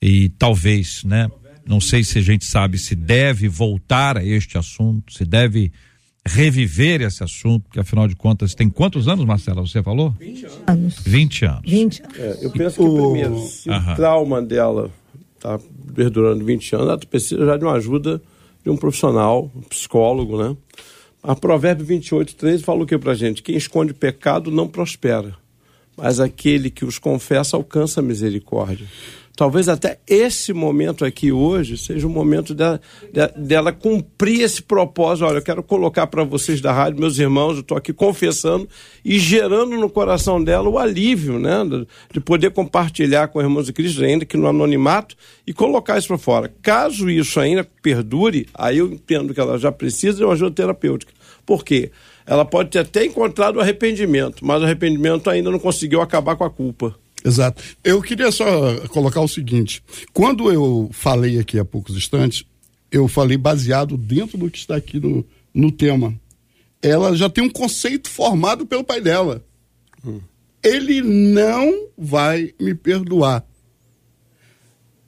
E talvez, né? Não sei se a gente sabe se deve voltar a este assunto, se deve reviver esse assunto, porque afinal de contas, tem quantos anos, Marcela? Você falou? 20 anos. 20 anos. 20 anos. É, eu penso que primeiro, se Aham. o trauma dela está perdurando 20 anos, ela precisa já de uma ajuda de um profissional, um psicólogo, né? A Provérbio 28, 13 fala o que pra gente? Quem esconde pecado não prospera, mas aquele que os confessa alcança a misericórdia. Talvez até esse momento aqui hoje seja o momento dela, dela cumprir esse propósito. Olha, eu quero colocar para vocês da rádio, meus irmãos, eu estou aqui confessando e gerando no coração dela o alívio, né? De poder compartilhar com irmãos de Cristo, ainda que no anonimato, e colocar isso para fora. Caso isso ainda perdure, aí eu entendo que ela já precisa de uma ajuda terapêutica. Por quê? Ela pode ter até encontrado arrependimento, mas o arrependimento ainda não conseguiu acabar com a culpa. Exato. Eu queria só colocar o seguinte: quando eu falei aqui há poucos instantes, eu falei baseado dentro do que está aqui no, no tema. Ela já tem um conceito formado pelo pai dela. Hum. Ele não vai me perdoar.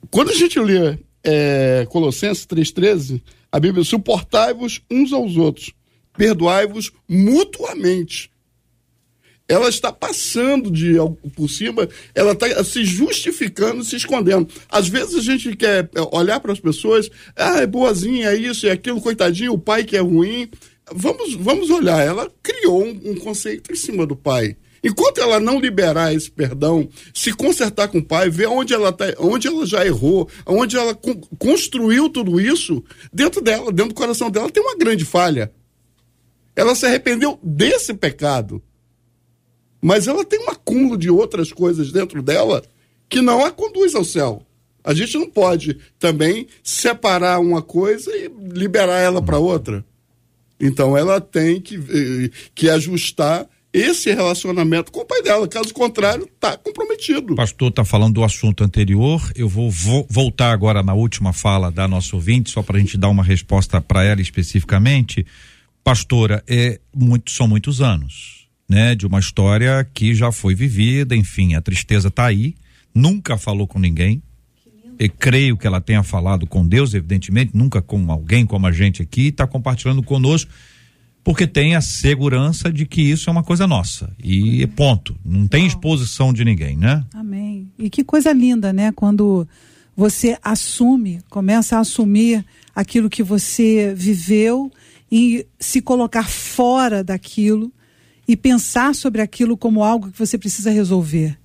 Quando a gente lê é, Colossenses 3,13, a Bíblia suportai-vos uns aos outros, perdoai-vos mutuamente ela está passando de por cima, ela está se justificando, se escondendo. Às vezes a gente quer é, olhar para as pessoas, ah, é boazinha, é isso, é aquilo, coitadinho, o pai que é ruim. Vamos, vamos olhar, ela criou um, um conceito em cima do pai. Enquanto ela não liberar esse perdão, se consertar com o pai, ver onde ela, tá, onde ela já errou, onde ela con construiu tudo isso, dentro dela, dentro do coração dela, tem uma grande falha. Ela se arrependeu desse pecado mas ela tem um acúmulo de outras coisas dentro dela que não a conduz ao céu. A gente não pode também separar uma coisa e liberar ela para outra. Então ela tem que, eh, que ajustar esse relacionamento com o pai dela. Caso contrário, está comprometido. O pastor está falando do assunto anterior. Eu vou vo voltar agora na última fala da nossa ouvinte, só para a gente dar uma resposta para ela especificamente. Pastora, é muito, são muitos anos né, de uma história que já foi vivida, enfim, a tristeza está aí, nunca falou com ninguém. E creio que ela tenha falado com Deus, evidentemente, nunca com alguém como a gente aqui, está compartilhando conosco, porque tem a segurança de que isso é uma coisa nossa. E ponto. Não tem exposição de ninguém, né? Amém. E que coisa linda, né? Quando você assume, começa a assumir aquilo que você viveu e se colocar fora daquilo e pensar sobre aquilo como algo que você precisa resolver.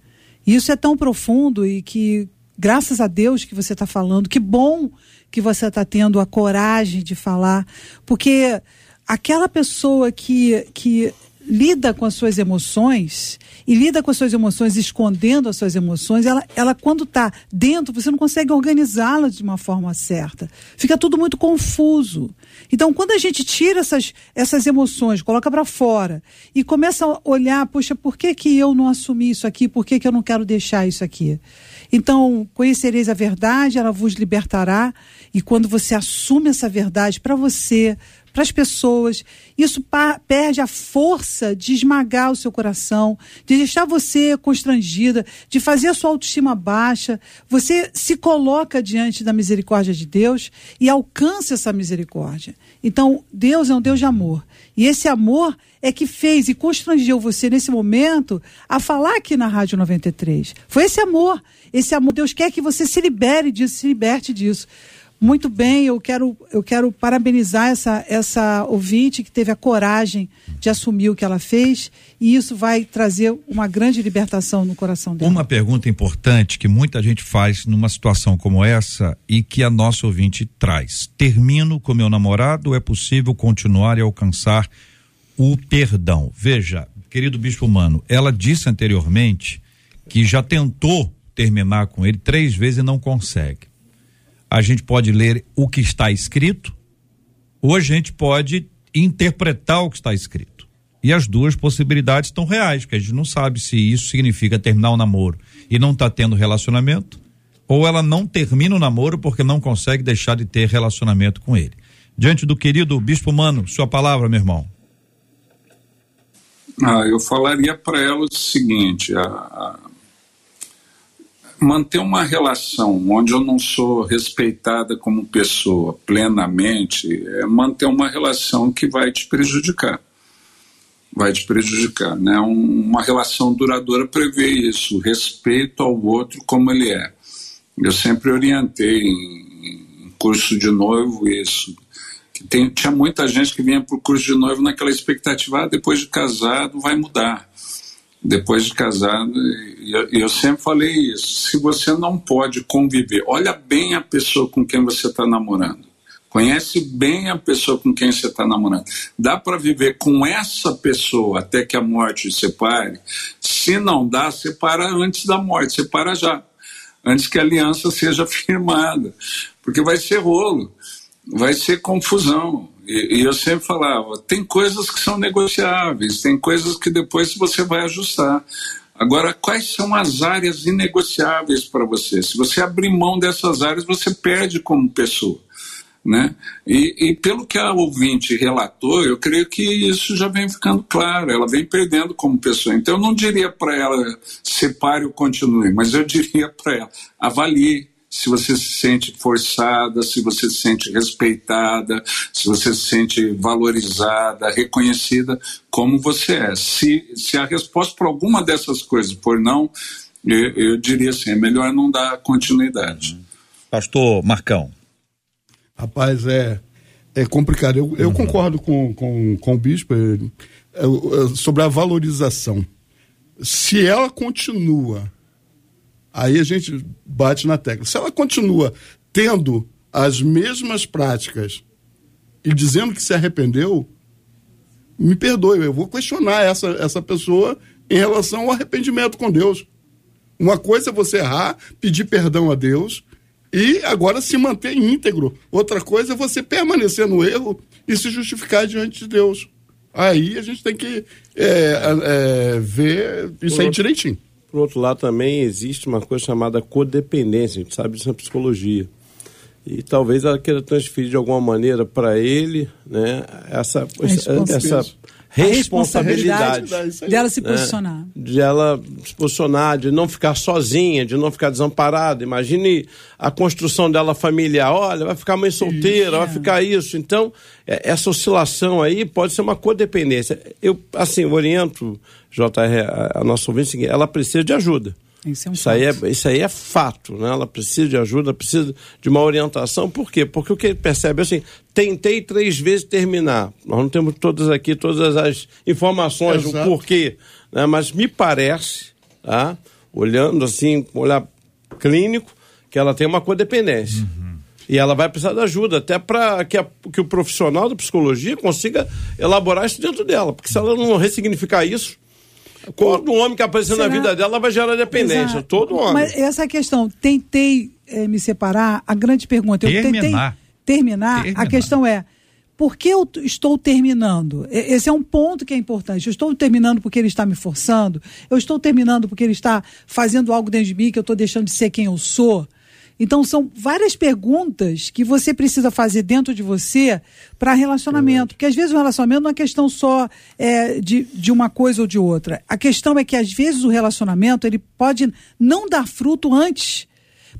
E isso é tão profundo e que, graças a Deus que você está falando, que bom que você está tendo a coragem de falar, porque aquela pessoa que, que lida com as suas emoções e lida com as suas emoções escondendo as suas emoções, ela, ela quando está dentro, você não consegue organizá-la de uma forma certa. Fica tudo muito confuso. Então, quando a gente tira essas, essas emoções, coloca para fora e começa a olhar, poxa, por que, que eu não assumi isso aqui? Por que, que eu não quero deixar isso aqui? Então, conhecereis a verdade, ela vos libertará. E quando você assume essa verdade para você, para as pessoas. Isso perde a força de esmagar o seu coração, de deixar você constrangida, de fazer a sua autoestima baixa. Você se coloca diante da misericórdia de Deus e alcança essa misericórdia. Então, Deus é um Deus de amor. E esse amor é que fez e constrangeu você nesse momento a falar aqui na Rádio 93. Foi esse amor. Esse amor. Deus quer que você se libere disso, se liberte disso. Muito bem, eu quero, eu quero parabenizar essa, essa ouvinte que teve a coragem de assumir o que ela fez e isso vai trazer uma grande libertação no coração dela. Uma pergunta importante que muita gente faz numa situação como essa e que a nossa ouvinte traz: termino com meu namorado é possível continuar e alcançar o perdão? Veja, querido bispo humano, ela disse anteriormente que já tentou terminar com ele três vezes e não consegue a gente pode ler o que está escrito, ou a gente pode interpretar o que está escrito. E as duas possibilidades estão reais, porque a gente não sabe se isso significa terminar o namoro e não está tendo relacionamento, ou ela não termina o namoro porque não consegue deixar de ter relacionamento com ele. Diante do querido Bispo Mano, sua palavra, meu irmão. Ah, eu falaria para ela o seguinte: a, a, manter uma relação onde eu não sou respeitada como pessoa plenamente é manter uma relação que vai te prejudicar. Vai te prejudicar. Né? uma relação duradoura prevê isso, respeito ao outro como ele é. Eu sempre orientei em, curso de noivo isso. Tem, tinha muita gente que vinha para o curso de noivo naquela expectativa, ah, depois de casado vai mudar depois de casado, eu, eu sempre falei isso: se você não pode conviver, olha bem a pessoa com quem você está namorando. Conhece bem a pessoa com quem você está namorando. Dá para viver com essa pessoa até que a morte separe? Se não dá, separa antes da morte, separa já. Antes que a aliança seja firmada. Porque vai ser rolo, vai ser confusão. E, e eu sempre falava: tem coisas que são negociáveis, tem coisas que depois você vai ajustar. Agora, quais são as áreas inegociáveis para você? Se você abrir mão dessas áreas, você perde como pessoa. Né? E, e, pelo que a ouvinte relatou, eu creio que isso já vem ficando claro, ela vem perdendo como pessoa. Então eu não diria para ela separe ou continue, mas eu diria para ela avalie se você se sente forçada, se você se sente respeitada, se você se sente valorizada, reconhecida como você é. Se, se a resposta para alguma dessas coisas for não, eu, eu diria assim, é melhor não dar continuidade. Pastor Marcão. Rapaz, é, é complicado. Eu, eu uhum. concordo com, com, com o bispo é, é, sobre a valorização. Se ela continua, aí a gente bate na tecla. Se ela continua tendo as mesmas práticas e dizendo que se arrependeu, me perdoe, eu vou questionar essa, essa pessoa em relação ao arrependimento com Deus. Uma coisa é você errar, pedir perdão a Deus, e agora se manter íntegro. Outra coisa é você permanecer no erro e se justificar diante de Deus. Aí a gente tem que é, é, ver isso aí direitinho. Por outro lado, também existe uma coisa chamada codependência, a gente sabe disso na psicologia. E talvez ela queira transferir de alguma maneira para ele né, essa, essa responsabilidade, responsabilidade dela se né? posicionar. De ela se posicionar, de não ficar sozinha, de não ficar desamparada. Imagine a construção dela familiar. Olha, vai ficar mãe solteira, isso, vai é. ficar isso. Então, é, essa oscilação aí pode ser uma codependência. Eu, assim, oriento, JR, a, a nossa ouvinte, ela precisa de ajuda. Isso, é um isso, aí é, isso aí é fato, né? Ela precisa de ajuda, precisa de uma orientação. Por quê? Porque o que ele percebe é assim, tentei três vezes terminar. Nós não temos todas aqui, todas as informações do porquê, né? Mas me parece, tá? olhando assim, com olhar clínico, que ela tem uma codependência. Uhum. E ela vai precisar de ajuda, até para que, que o profissional da psicologia consiga elaborar isso dentro dela. Porque se ela não ressignificar isso, Todo homem que aparecer Será? na vida dela vai gerar dependência. Exato. Todo homem. Mas essa questão, tentei é, me separar, a grande pergunta, eu terminar. tentei terminar, terminar, a questão é, por que eu estou terminando? Esse é um ponto que é importante. Eu estou terminando porque ele está me forçando? Eu estou terminando porque ele está fazendo algo dentro de mim que eu estou deixando de ser quem eu sou? Então, são várias perguntas que você precisa fazer dentro de você para relacionamento. Porque às vezes o relacionamento não é questão só é, de, de uma coisa ou de outra. A questão é que às vezes o relacionamento ele pode não dar fruto antes.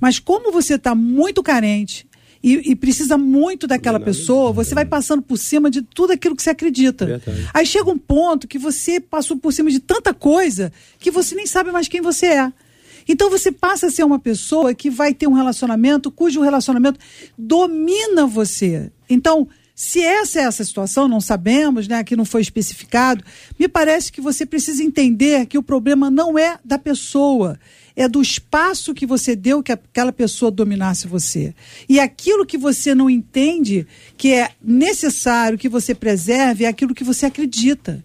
Mas como você está muito carente, e, e, precisa muito daquela pessoa, você vai passando por cima de tudo aquilo que você acredita. Verdade. Aí chega um ponto que você passou por cima de tanta coisa que você nem sabe mais quem você é. Então você passa a ser uma pessoa que vai ter um relacionamento cujo relacionamento domina você. Então, se essa é essa situação, não sabemos, né, aqui não foi especificado, me parece que você precisa entender que o problema não é da pessoa, é do espaço que você deu que aquela pessoa dominasse você. E aquilo que você não entende que é necessário que você preserve é aquilo que você acredita.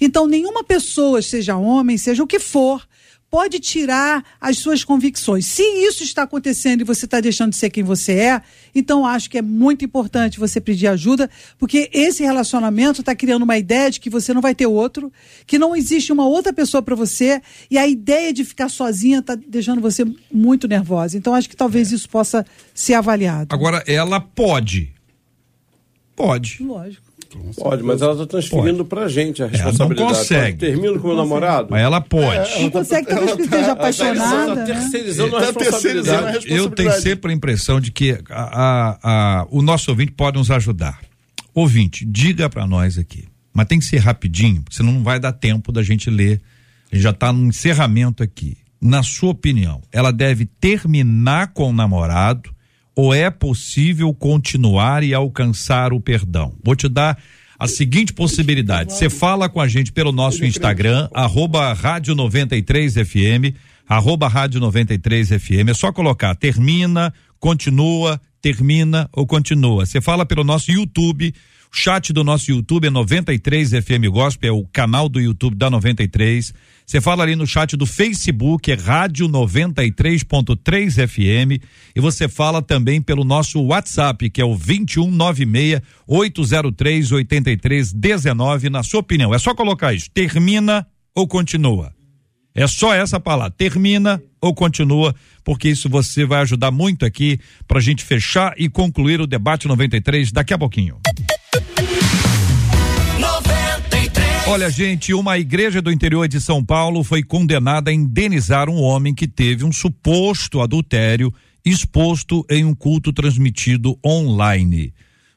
Então, nenhuma pessoa, seja homem, seja o que for, pode tirar as suas convicções. Se isso está acontecendo e você está deixando de ser quem você é, então acho que é muito importante você pedir ajuda, porque esse relacionamento está criando uma ideia de que você não vai ter outro, que não existe uma outra pessoa para você, e a ideia de ficar sozinha está deixando você muito nervosa. Então acho que talvez isso possa ser avaliado. Agora, ela pode. Pode. Lógico. Pode, mas ela está transferindo para a gente a responsabilidade. Ela não consegue. Termino com o namorado. Mas ela pode. É, ela consegue, talvez que esteja apaixonada. Ela está terceirizando, né? a responsabilidade. Eu tenho sempre a impressão de que a, a, a, o nosso ouvinte pode nos ajudar. Ouvinte, diga para nós aqui. Mas tem que ser rapidinho, porque senão não vai dar tempo da gente ler. A gente já está no encerramento aqui. Na sua opinião, ela deve terminar com o namorado ou é possível continuar e alcançar o perdão? Vou te dar a seguinte possibilidade. Você fala com a gente pelo nosso Instagram, arroba rádio 93 FM, arroba rádio 93 FM. É só colocar termina, continua, termina ou continua. Você fala pelo nosso YouTube. Chat do nosso YouTube é 93 FM Gospel, é o canal do YouTube da 93. Você fala ali no chat do Facebook, é Rádio 93.3 FM. E você fala também pelo nosso WhatsApp, que é o 2196 803 8319. Na sua opinião, é só colocar isso. Termina ou continua? É só essa palavra. Termina ou continua, porque isso você vai ajudar muito aqui para a gente fechar e concluir o debate 93 daqui a pouquinho. Olha, gente, uma igreja do interior de São Paulo foi condenada a indenizar um homem que teve um suposto adultério exposto em um culto transmitido online.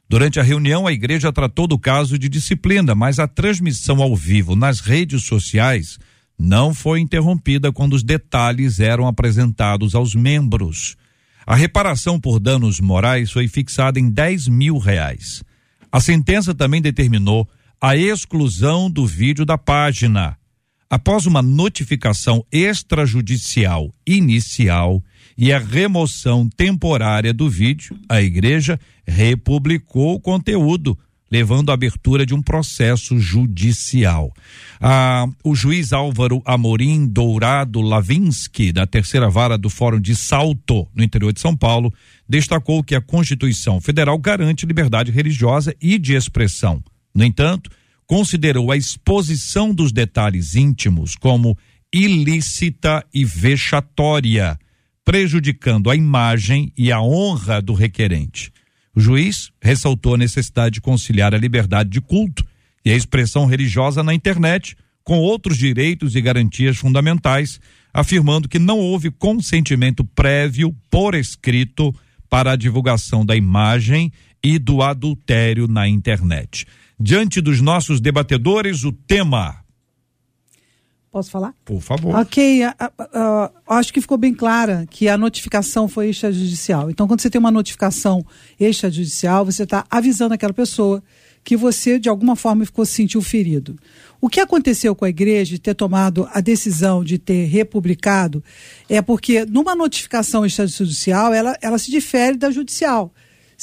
Durante a reunião, a igreja tratou do caso de disciplina, mas a transmissão ao vivo nas redes sociais não foi interrompida quando os detalhes eram apresentados aos membros. A reparação por danos morais foi fixada em 10 mil reais. A sentença também determinou a exclusão do vídeo da página. Após uma notificação extrajudicial inicial e a remoção temporária do vídeo, a igreja republicou o conteúdo, levando à abertura de um processo judicial. Ah, o juiz Álvaro Amorim Dourado Lavinsky, da terceira vara do Fórum de Salto, no interior de São Paulo, destacou que a Constituição Federal garante liberdade religiosa e de expressão. No entanto, considerou a exposição dos detalhes íntimos como ilícita e vexatória, prejudicando a imagem e a honra do requerente. O juiz ressaltou a necessidade de conciliar a liberdade de culto e a expressão religiosa na internet com outros direitos e garantias fundamentais, afirmando que não houve consentimento prévio por escrito para a divulgação da imagem e do adultério na internet. Diante dos nossos debatedores, o tema. Posso falar? Por favor. Ok, a, a, a, acho que ficou bem clara que a notificação foi extrajudicial. Então, quando você tem uma notificação extrajudicial, você está avisando aquela pessoa que você, de alguma forma, ficou se sentiu ferido. O que aconteceu com a igreja de ter tomado a decisão de ter republicado é porque, numa notificação extrajudicial, ela, ela se difere da judicial.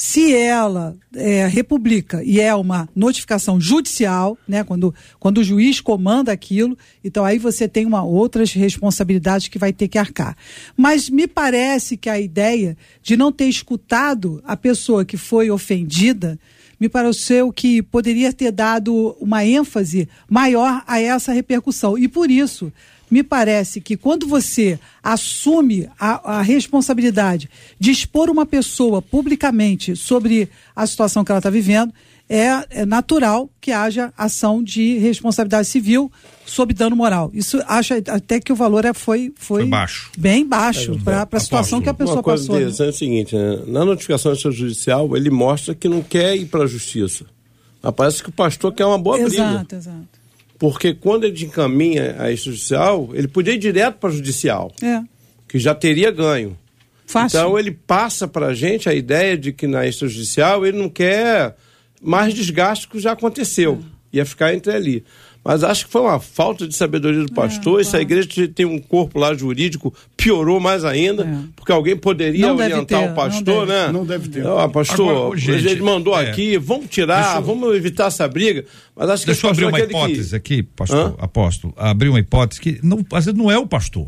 Se ela é, republica e é uma notificação judicial, né, quando, quando o juiz comanda aquilo, então aí você tem uma outras responsabilidades que vai ter que arcar. Mas me parece que a ideia de não ter escutado a pessoa que foi ofendida me pareceu que poderia ter dado uma ênfase maior a essa repercussão. E por isso, me parece que quando você assume a, a, responsabilidade de expor uma pessoa publicamente sobre a situação que ela está vivendo, é, é, natural que haja ação de responsabilidade civil sob dano moral. Isso acha até que o valor é, foi, foi, foi baixo. bem baixo é, para a situação que a pessoa uma coisa passou. Né? interessante né? é o seguinte, né? na notificação judicial ele mostra que não quer ir para a justiça. Mas parece que o pastor quer uma boa exato, briga. Exato, exato. Porque quando ele encaminha a extrajudicial, ele podia ir direto para a judicial, é. que já teria ganho. Fácil. Então ele passa para a gente a ideia de que na extrajudicial ele não quer mais desgaste que já aconteceu. É. Ia ficar entre ali. Mas acho que foi uma falta de sabedoria do pastor. É, Essa igreja tem um corpo lá jurídico, piorou mais ainda, é. porque alguém poderia não orientar ter, o pastor, não né? Não deve ter. Ah, pastor, Agora, gente, ele mandou é. aqui, vamos tirar, eu... vamos evitar essa briga. Mas acho que Deixa eu abrir uma hipótese que... aqui, pastor, Hã? apóstolo. Abrir uma hipótese que não, às vezes não é o pastor.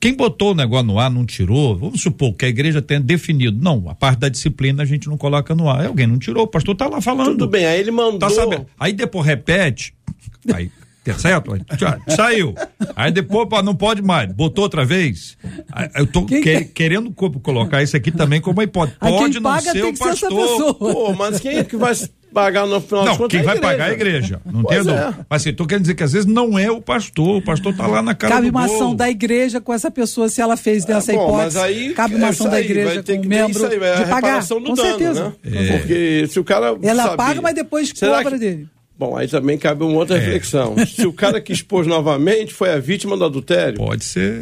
Quem botou o negócio no ar não tirou, vamos supor que a igreja tenha definido. Não, a parte da disciplina a gente não coloca no ar. Alguém não tirou, o pastor tá lá falando. Tudo bem, aí ele mandou. Tá sabendo? Aí depois repete, aí, certo? Saiu. Aí depois não pode mais, botou outra vez. Eu tô que, querendo colocar isso aqui também como uma hipótese. Pode não ser o pastor. Pô, mas quem é que vai pagar no final Não, quem é vai igreja. pagar é a igreja. Não tem é. Mas assim, tô querendo dizer que às vezes não é o pastor. O pastor tá lá na cara Cabe do uma gol. ação da igreja com essa pessoa se ela fez dessa É, bom, hipótese. mas aí, Cabe uma ação da aí, igreja vai ter com que o ter membro isso aí, é de pagar. Com dano, certeza. né? Porque se o cara Ela sabia- paga, mas depois cobra que- dele. Bom, aí também cabe uma outra É. reflexão. Se o cara que expôs novamente foi a vítima do adultério, Pode ser.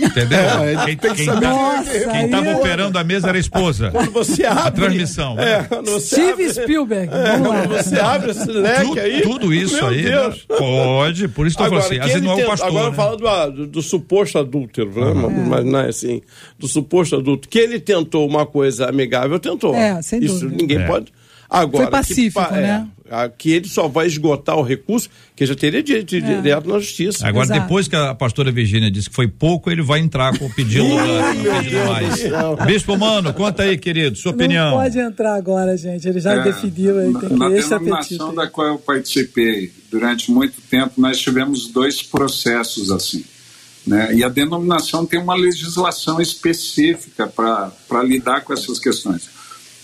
Entendeu? É, quem, tá- Nossa, quem aí tava é- operando a mesa era a esposa. Quando você abre. A transmissão. É, Steve abre, Spielberg. é, quando você abre esse leque Tudo, aí. tudo isso aí. né? Deus. Pode, por isso que eu falo assim, às vezes não é o pastor. Agora né? fala do, ah, do, do suposto adúltero, né? mas não é assim. Do suposto adulto. Que ele tentou uma coisa amigável, tentou. É, sem Isso dúvida. ninguém É. pode. Agora, Foi pacífico, que, né? É, a- que ele só vai esgotar o recurso, que já teria direito direto na justiça. Agora, Exato. depois que a pastora Virgínia disse que foi pouco, ele vai entrar com o pedido, mais. Bispo Mano, conta aí, querido, sua opinião. Não pode entrar agora, gente. Ele já É, definiu aí, tem na que denominação apetite. da qual eu participei durante muito tempo, nós tivemos dois processos assim. Né? E a denominação tem uma legislação específica para lidar com essas questões.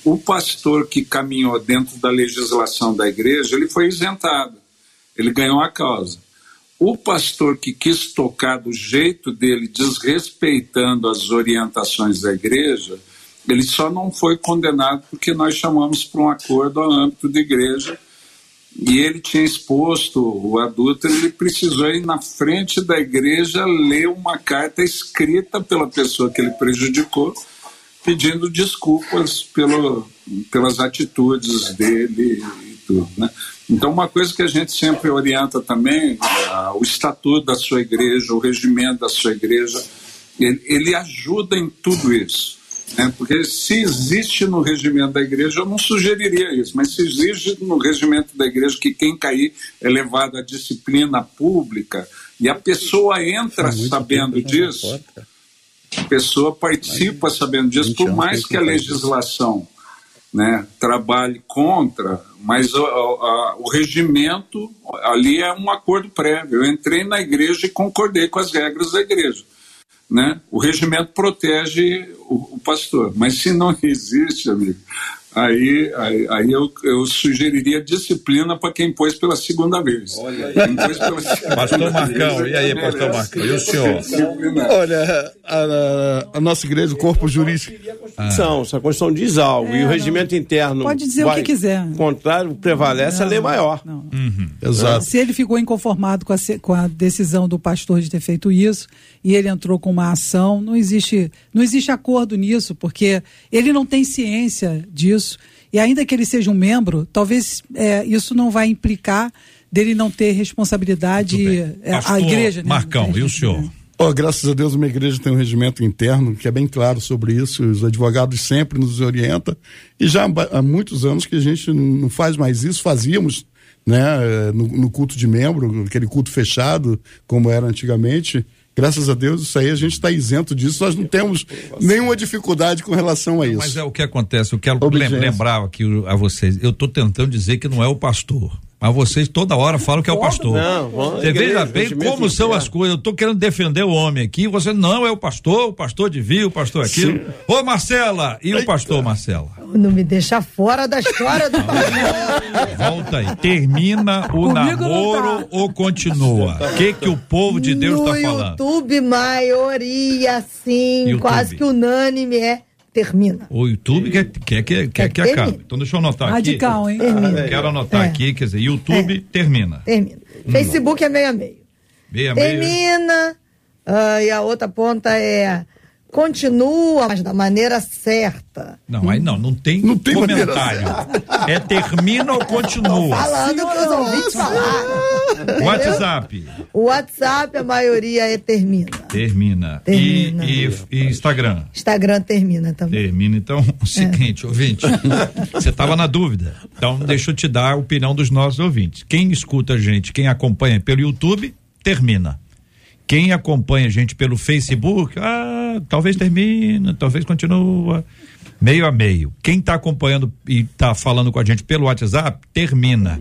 O pastor que caminhou dentro da legislação da igreja, ele foi isentado, ele ganhou a causa. O pastor que quis tocar do jeito dele, desrespeitando as orientações da igreja, ele só não foi condenado porque nós chamamos para um acordo ao âmbito da igreja. E ele tinha exposto o adúltero, ele precisou ir na frente da igreja ler uma carta escrita pela pessoa que ele prejudicou, pedindo desculpas pelo, pelas atitudes dele e tudo. Né? Então, uma coisa que a gente sempre orienta também, ah, o estatuto da sua igreja, o regimento da sua igreja, ele, ele ajuda em tudo isso. né? Porque se existe no regimento da igreja, eu não sugeriria isso, mas se existe no regimento da igreja que quem cair é levado à disciplina pública e a pessoa entra sabendo disso, a pessoa participa sabendo disso, por mais que a legislação né, trabalhe contra, mas o, a- o regimento ali é um acordo prévio. Eu entrei na igreja e concordei com as regras da igreja. Né? O regimento protege o, o pastor, mas se não existe, amigo, aí, aí, aí eu, eu sugeriria disciplina para quem pôs pela segunda vez. Quem pôs pela segunda Pastor vez, Marcão, e aí, pastor Marcão? E o senhor? Olha, a, a- nossa igreja, o corpo jurídico. Constituição, se a Constituição diz algo e o regimento interno. Pode dizer o vai- que quiser. contrário, prevalece a lei maior. Não. Exato. Se ele ficou inconformado com a, com a decisão do pastor de ter feito isso e ele entrou com uma ação, não existe, não existe acordo nisso, porque ele não tem ciência disso. E ainda que ele seja um membro, talvez é, isso não vai implicar dele não ter responsabilidade. É, a igreja. né? Marcão, e o senhor? Ó, graças a Deus, uma igreja tem um regimento interno que é bem claro sobre isso. Os advogados sempre nos orientam. E já há muitos anos que a gente não faz mais isso. Fazíamos né, eh, no, no culto de membro, aquele culto fechado, como era antigamente. Graças a Deus, isso aí a gente está isento disso. Nós não temos nenhuma dificuldade com relação a isso. Mas é o que acontece, eu quero Obediência. lem- lembrar aqui a vocês, eu estou tentando dizer que não é o pastor. Mas vocês toda hora falam que é o pastor. Não, vamos- você igreja, veja bem como são interno. as coisas. Eu estou querendo defender o homem aqui. Você não é o pastor, o pastor devia, o pastor aquilo. Ô Marcela, e o pastor Marcela? Não me deixa fora da história do pastor. Volta aí. Termina o Comigo namoro tá. ou continua? O que, que o povo de Deus no está falando? YouTube, maioria, sim, YouTube. quase que unânime é termina. O YouTube quer, quer, quer, quer que Termina. acabe. Então deixa eu anotar Radical, hein? aqui. Termina. Quero anotar É. aqui, quer dizer, YouTube termina. Termina. Facebook é meio a meio. Meia, meia. Termina. ah, e a outra ponta é continua, mas da maneira certa. Não, aí não, não tem, Não tem comentário. É termina ou continua? Falando o que os ouvintes falaram. WhatsApp. O WhatsApp, a maioria é termina. Termina. Termina. E, e- e Instagram. Instagram termina também. Termina. Então, o seguinte, ouvinte. Você estava na dúvida. Então, deixa eu te dar a opinião dos nossos ouvintes. Quem escuta a gente, quem acompanha pelo YouTube, termina. Quem acompanha a gente pelo Facebook, ah, talvez termina, talvez continua. Meio a meio. Quem está acompanhando e está falando com a gente pelo WhatsApp, termina.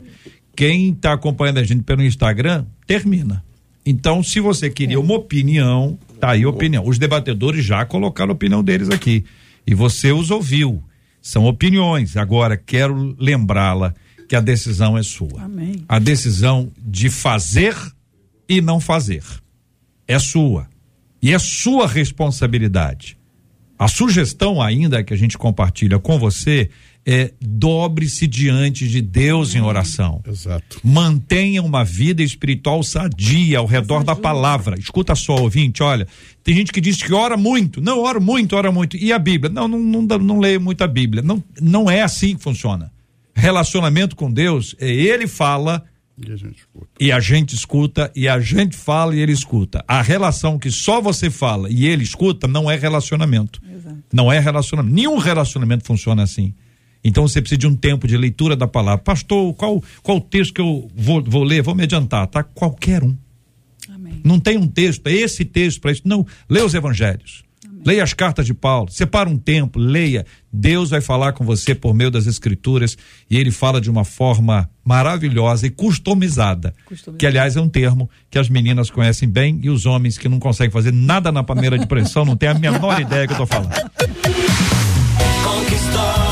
Quem está acompanhando a gente pelo Instagram, termina. Então, se você queria uma opinião, tá aí a opinião. Os debatedores já colocaram a opinião deles aqui. E você os ouviu. São opiniões. Agora, quero lembrá-la que a decisão é sua. Amém. A decisão de fazer e não fazer é sua. E é sua responsabilidade. A sugestão ainda que a gente compartilha com você é dobre-se diante de Deus em oração. Exato. Mantenha uma vida espiritual sadia ao redor da palavra. Escuta só, ouvinte, olha, tem gente que diz que ora muito. Não, ora muito, ora muito. E a Bíblia? Não, não, não, não, leio muito a Bíblia. Não, não é assim que funciona. Relacionamento com Deus é ele fala E a gente escuta. e a gente escuta, e a gente fala e ele escuta. A relação que só você fala e ele escuta não é relacionamento. Não é relacionamento. Nenhum relacionamento funciona assim. Então você precisa de um tempo de leitura da palavra. Pastor, qual qual texto que eu vou, vou ler? Vou me adiantar, tá? Qualquer um. Amém. Não tem um texto, é esse texto para isso. Não, leia os evangelhos. Leia as cartas de Paulo, separa um tempo, leia. Deus vai falar com você por meio das escrituras e ele fala de uma forma maravilhosa e customizada. Customizada. Que, aliás, é um termo que as meninas conhecem bem e os homens que não conseguem fazer nada na panela de pressão não têm a menor ideia que eu tô falando. Conquistou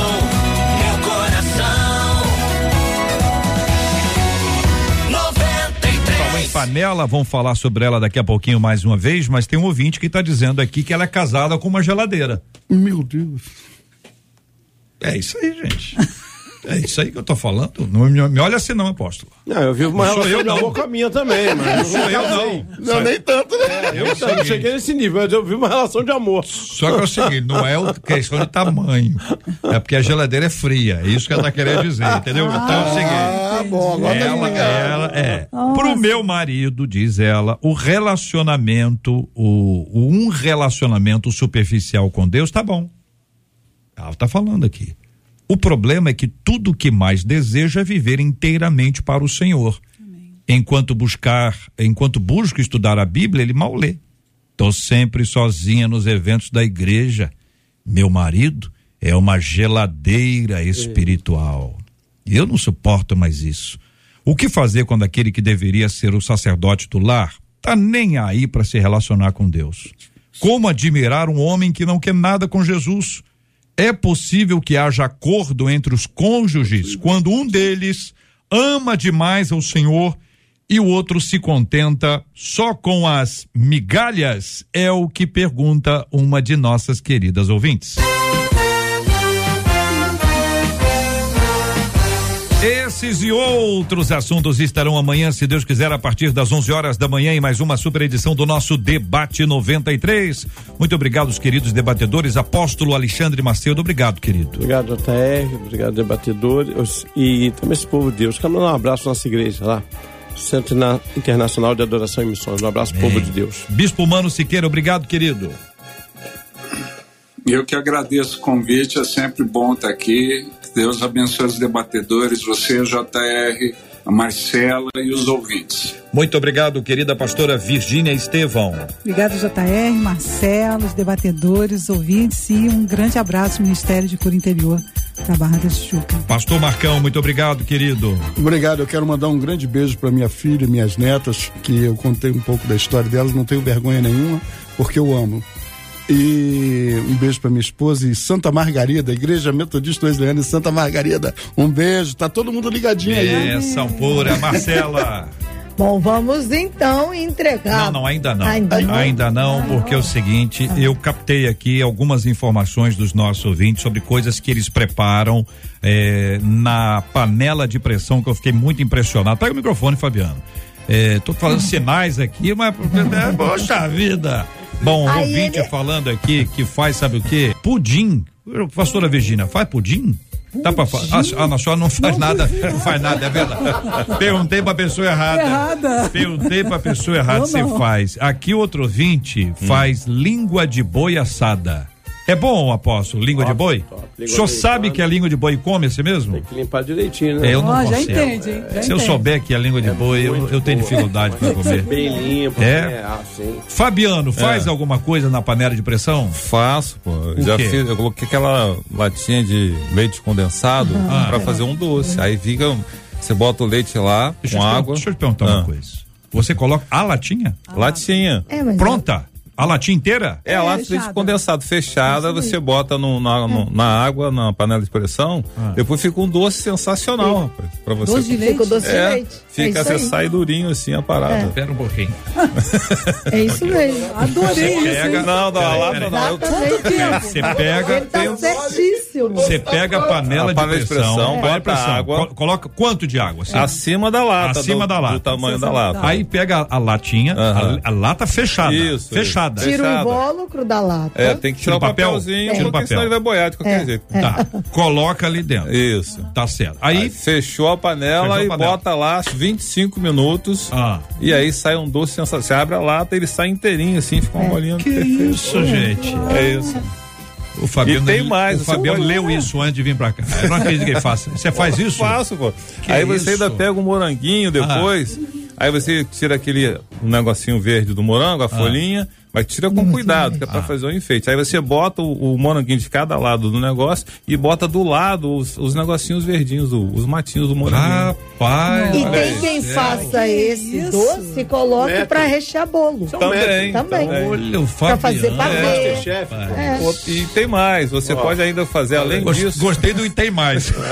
panela, vamos falar sobre ela daqui a pouquinho mais uma vez, mas tem um ouvinte que está dizendo aqui que ela é casada com uma geladeira. Meu Deus. É isso aí, gente. É isso aí que eu tô falando. Não me, me olha assim não, apóstolo. Não, eu vivo uma Não relação eu, de não. amor com a minha também, mas Não sou eu não. Não, nem tanto, né? Eu Eu, eu cheguei nesse nível, mas eu vi uma relação de amor. Só que é o seguinte, não é questão de tamanho. É porque a geladeira é fria. É isso que ela tá querendo dizer, entendeu? Então é o seguinte. Ah, bom, agora tá Ela, ela, é. Nossa. Pro meu marido, diz ela, o relacionamento, o, o um relacionamento superficial com Deus tá bom. Ela tá falando aqui. O problema é que tudo o que mais deseja é viver inteiramente para o Senhor. Enquanto buscar, enquanto busco estudar a Bíblia, ele mal lê. Tô sempre sozinha nos eventos da igreja. Meu marido é uma geladeira espiritual. E eu não suporto mais isso. O que fazer quando aquele que deveria ser o sacerdote do lar tá nem aí para se relacionar com Deus? Como admirar um homem que não quer nada com Jesus? É possível que haja acordo entre os cônjuges quando um deles ama demais ao Senhor e o outro se contenta só com as migalhas? É o que pergunta uma de nossas queridas ouvintes. Esses e outros assuntos estarão amanhã, se Deus quiser, a partir das 11 horas da manhã, em mais uma super edição do nosso Debate 93. Muito obrigado, os queridos debatedores. Apóstolo Alexandre Macedo, obrigado, querido. Obrigado, JR, obrigado, debatedores e também esse povo de Deus. Quero mandar um abraço à nossa igreja lá, Centro Na- Internacional de Adoração e Missões. Um abraço, povo de Deus. Bispo Mano Siqueira, obrigado, querido. Eu que agradeço o convite, é sempre bom estar aqui. Deus abençoe os debatedores, você, JR, a Marcela e os ouvintes. Muito obrigado, querida pastora Virgínia Estevão. Obrigado, JR, Marcelo, os debatedores, ouvintes e um grande abraço ao Ministério de Cura Interior da Barra da Tijuca. Pastor Marcão, muito obrigado, querido. Obrigado, eu quero mandar um grande beijo para minha filha e minhas netas, que eu contei um pouco da história delas, não tenho vergonha nenhuma, porque eu amo. E um beijo para minha esposa e Santa Margarida, Igreja Metodista Wesleyana e Santa Margarida. Um beijo, tá todo mundo ligadinho aí. É, São Pura, Marcela. Bom, vamos então entregar. Não, não, ainda não. Ainda não? Ainda não, porque é o seguinte, eu captei aqui algumas informações dos nossos ouvintes sobre coisas que eles preparam eh, na panela de pressão, que eu fiquei muito impressionado. Pega o microfone, Fabiano. Eh, tô falando sinais aqui, mas. é, Poxa vida! Bom, o Aí ouvinte ele- falando aqui que faz, sabe o quê? Pudim. Pastora Virgínia, faz pudim? Dá pra fazer? Ah, a senhora não faz nada, não faz nada, é verdade. Perguntei pra pessoa errada. Errada. Perguntei pra pessoa errada se não. faz. Aqui outro ouvinte faz língua de boi assada. É bom, apóstolo, língua de boi? top. O senhor sabe que a língua de boi come assim mesmo? Tem que limpar direitinho, né? É, eu não Ó, já consigo. entende, hein? Já Se eu souber que é língua de boi, eu, eu tenho dificuldade para comer. Bem limpo, É? Assim. Fabiano, faz É. alguma coisa na panela de pressão? Faço, pô. O Já quê? fiz, eu coloquei aquela latinha de leite condensado Ah. pra fazer um doce. Aí fica, você bota o leite lá Deixa, com água. deixa eu te perguntar uma Ah. coisa. Você coloca a latinha? Latinha. É, mas Pronta? A latinha inteira? É, a lata de fechada. condensado fechada, você bota no- na, no- na água, na panela de pressão, depois fica um doce sensacional, rapaz, pra você. Doce de leite? Fica o doce de É, leite. fica, é você aí. sai durinho assim a parada. Espera um pouquinho. É isso mesmo. Adorei isso. Pega-? Não, não, a lata não. Eu- Exatamente. Você pega. Ele tá certíssimo. Você pega a panela, A panela de pressão, pressão, bota pressão, água. co- coloca quanto de água? Assim? Acima da lata. Acima do, da lata. Do tamanho da lata. Aí pega a, latinha, a lata fechada. Isso, Fechada. Isso. Tira o Fechada. invólucro da lata. É, tem que Tira tirar o o papel? papelzinho, Tira o papel. senão ele vai boiar de qualquer É. jeito. Tá. Coloca ali dentro. Isso. Tá certo. Aí. Aí fechou a panela Fechou a e panela. bota lá 25 minutos. Ah. E aí sai um doce sensacional. Você abre a lata, ele sai inteirinho assim, fica uma bolinha Que perfeita. isso, gente. É isso. O Fabiano, E tem mais, o Fabiano pode- leu isso antes de vir pra cá. Eu não acredito que ele faça. Você faz Eu isso? Faço, pô. Que aí isso? você ainda pega um moranguinho depois. Aí você tira aquele um negocinho verde do morango, a folhinha, mas tira com cuidado, que é pra fazer o enfeite. Aí você bota o, o moranguinho de cada lado do negócio e bota do lado os, os negocinhos verdinhos, o- os matinhos do moranguinho. Rapaz. E tem quem faça esse isso? doce e coloque pra rechear bolo. Também, Também. Olha o Pra fazer Fabiano. pavê. É. Outro- E tem mais, você pode ainda fazer além Gos- disso. Gostei do e tem mais.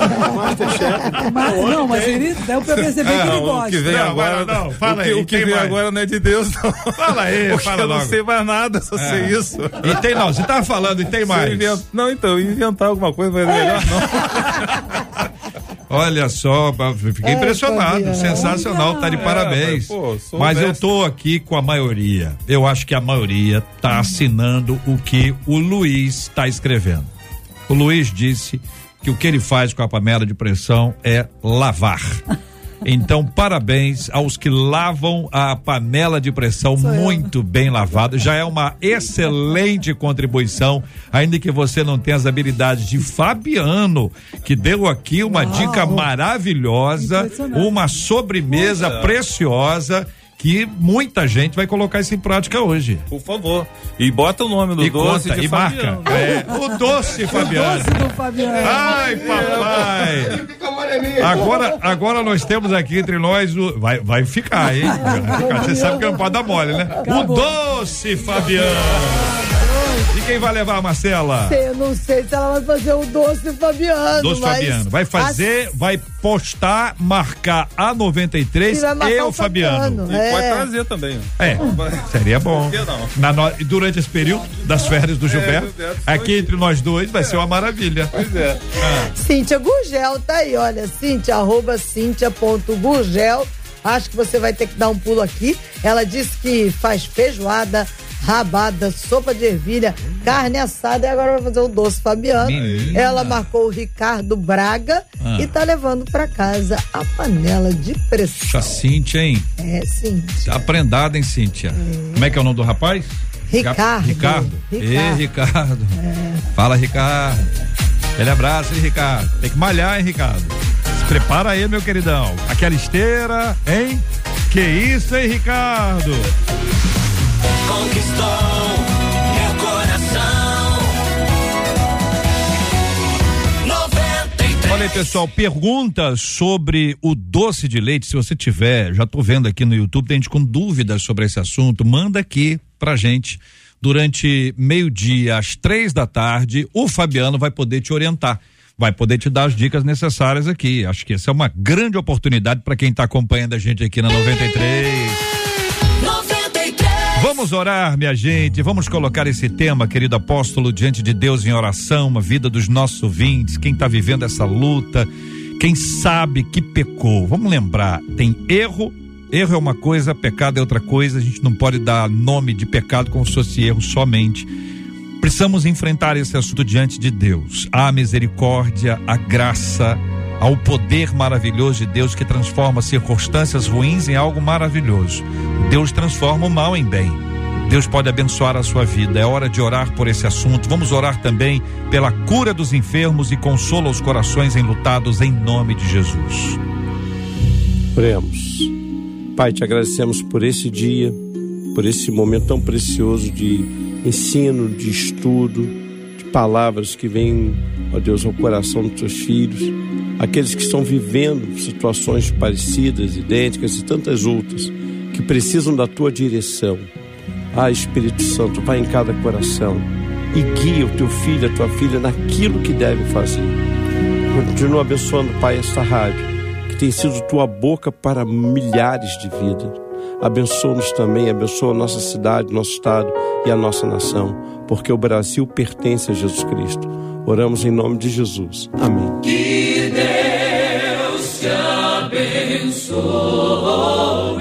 Mas, não, mas ele deu pra perceber que ele Não, o que gosta. vem Não, agora, não, fala o que, aí, o que vem mais. agora não é de Deus, não. Fala aí, fala logo. sei mais nada, só sei isso. E tem não, você tava falando e tem mais. invento- Não, então, inventar alguma coisa, mas é melhor não. Olha só, fiquei Ai, impressionado. Fabiano. Sensacional, tá de parabéns. mas, pô, Mas eu tô aqui com a maioria. Eu acho que a maioria tá assinando o que o Luiz está escrevendo. O Luiz disse que o que ele faz com a panela de pressão é lavar. Então, parabéns aos que lavam a panela de pressão muito bem lavada. Já é uma excelente contribuição, ainda que você não tenha as habilidades de Fabiano, que deu aqui uma dica maravilhosa, uma sobremesa preciosa que muita gente vai colocar isso em prática hoje. Por favor. E bota o nome do e doce conta, de e marca. É, o doce, Fabiano. Doce do Fabiano. Ai, papai! Agora, agora nós temos aqui entre nós o. Vai, vai ficar, hein? Vai ficar. Você sabe que não pode dar mole, né? O doce, Fabiano! E quem vai levar, Marcela? Eu não sei se ela vai fazer o doce Fabiano. Doce mas Fabiano. Vai fazer, vai postar, marcar a 93 E e o Fabiano. Fabiano. E É. pode trazer também. É, seria bom. Por que não? Na no- e durante esse período das férias do Gilberto, Gilberto, aqui entre nós dois vai ser uma maravilha. Pois é. Cíntia Gurgel tá aí, olha, Cíntia, arroba Cíntia.gurgel. Acho que você vai ter que dar um pulo aqui. Ela disse que faz feijoada, rabada, sopa de ervilha, carne assada e agora vai fazer o doce Fabiano. Menina. Ela marcou o Ricardo Braga Ah. e tá levando pra casa a panela de pressão. Cíntia, hein? É, Cíntia. Tá prendada, hein, Cíntia? Como é que é o nome do rapaz? Ricardo. Ricardo. Ricardo. Ei, Ricardo. Fala, Ricardo. Aquele abraço, hein, Ricardo? Tem que malhar, hein, Ricardo? Se prepara aí, meu queridão. Aquela esteira, hein? Que isso, hein, Ricardo? Conquistou meu coração. 93. Olha aí, pessoal, pergunta sobre o doce de leite, se você tiver, já tô vendo aqui no YouTube, tem gente com dúvidas sobre esse assunto, manda aqui pra gente. Durante meio-dia, às três da tarde, o Fabiano vai poder te orientar. Vai poder te dar as dicas necessárias aqui. Acho que essa é uma grande oportunidade para quem está acompanhando a gente aqui na 93. 93. Vamos orar, minha gente. Vamos colocar esse tema, querido apóstolo, diante de Deus em oração, a vida dos nossos ouvintes, quem está vivendo essa luta, quem sabe que pecou. Vamos lembrar, tem erro. Erro é uma coisa, pecado é outra coisa. A gente não pode dar nome de pecado como se fosse erro somente. Precisamos enfrentar esse assunto diante de Deus. A misericórdia, a graça, ao poder maravilhoso de Deus que transforma circunstâncias ruins em algo maravilhoso. Deus transforma o mal em bem. Deus pode abençoar a sua vida. É hora de orar por esse assunto. Vamos orar também pela cura dos enfermos e consola os corações enlutados em nome de Jesus. Oremos. Pai, te agradecemos por esse dia, por esse momento tão precioso de ensino, de estudo, de palavras que vêm, ó Deus, ao coração dos teus filhos, aqueles que estão vivendo situações parecidas, idênticas e tantas outras, que precisam da tua direção. Ah, Espírito Santo, vai em cada coração e guia o teu filho, a tua filha naquilo que deve fazer. Continua abençoando, Pai, esta rádio, que tem sido tua boca para milhares de vidas. Abençoa-nos também, abençoa a nossa cidade, nosso estado e a nossa nação, porque o Brasil pertence a Jesus Cristo. Oramos em nome de Jesus. Amém. Que Deus te abençoe.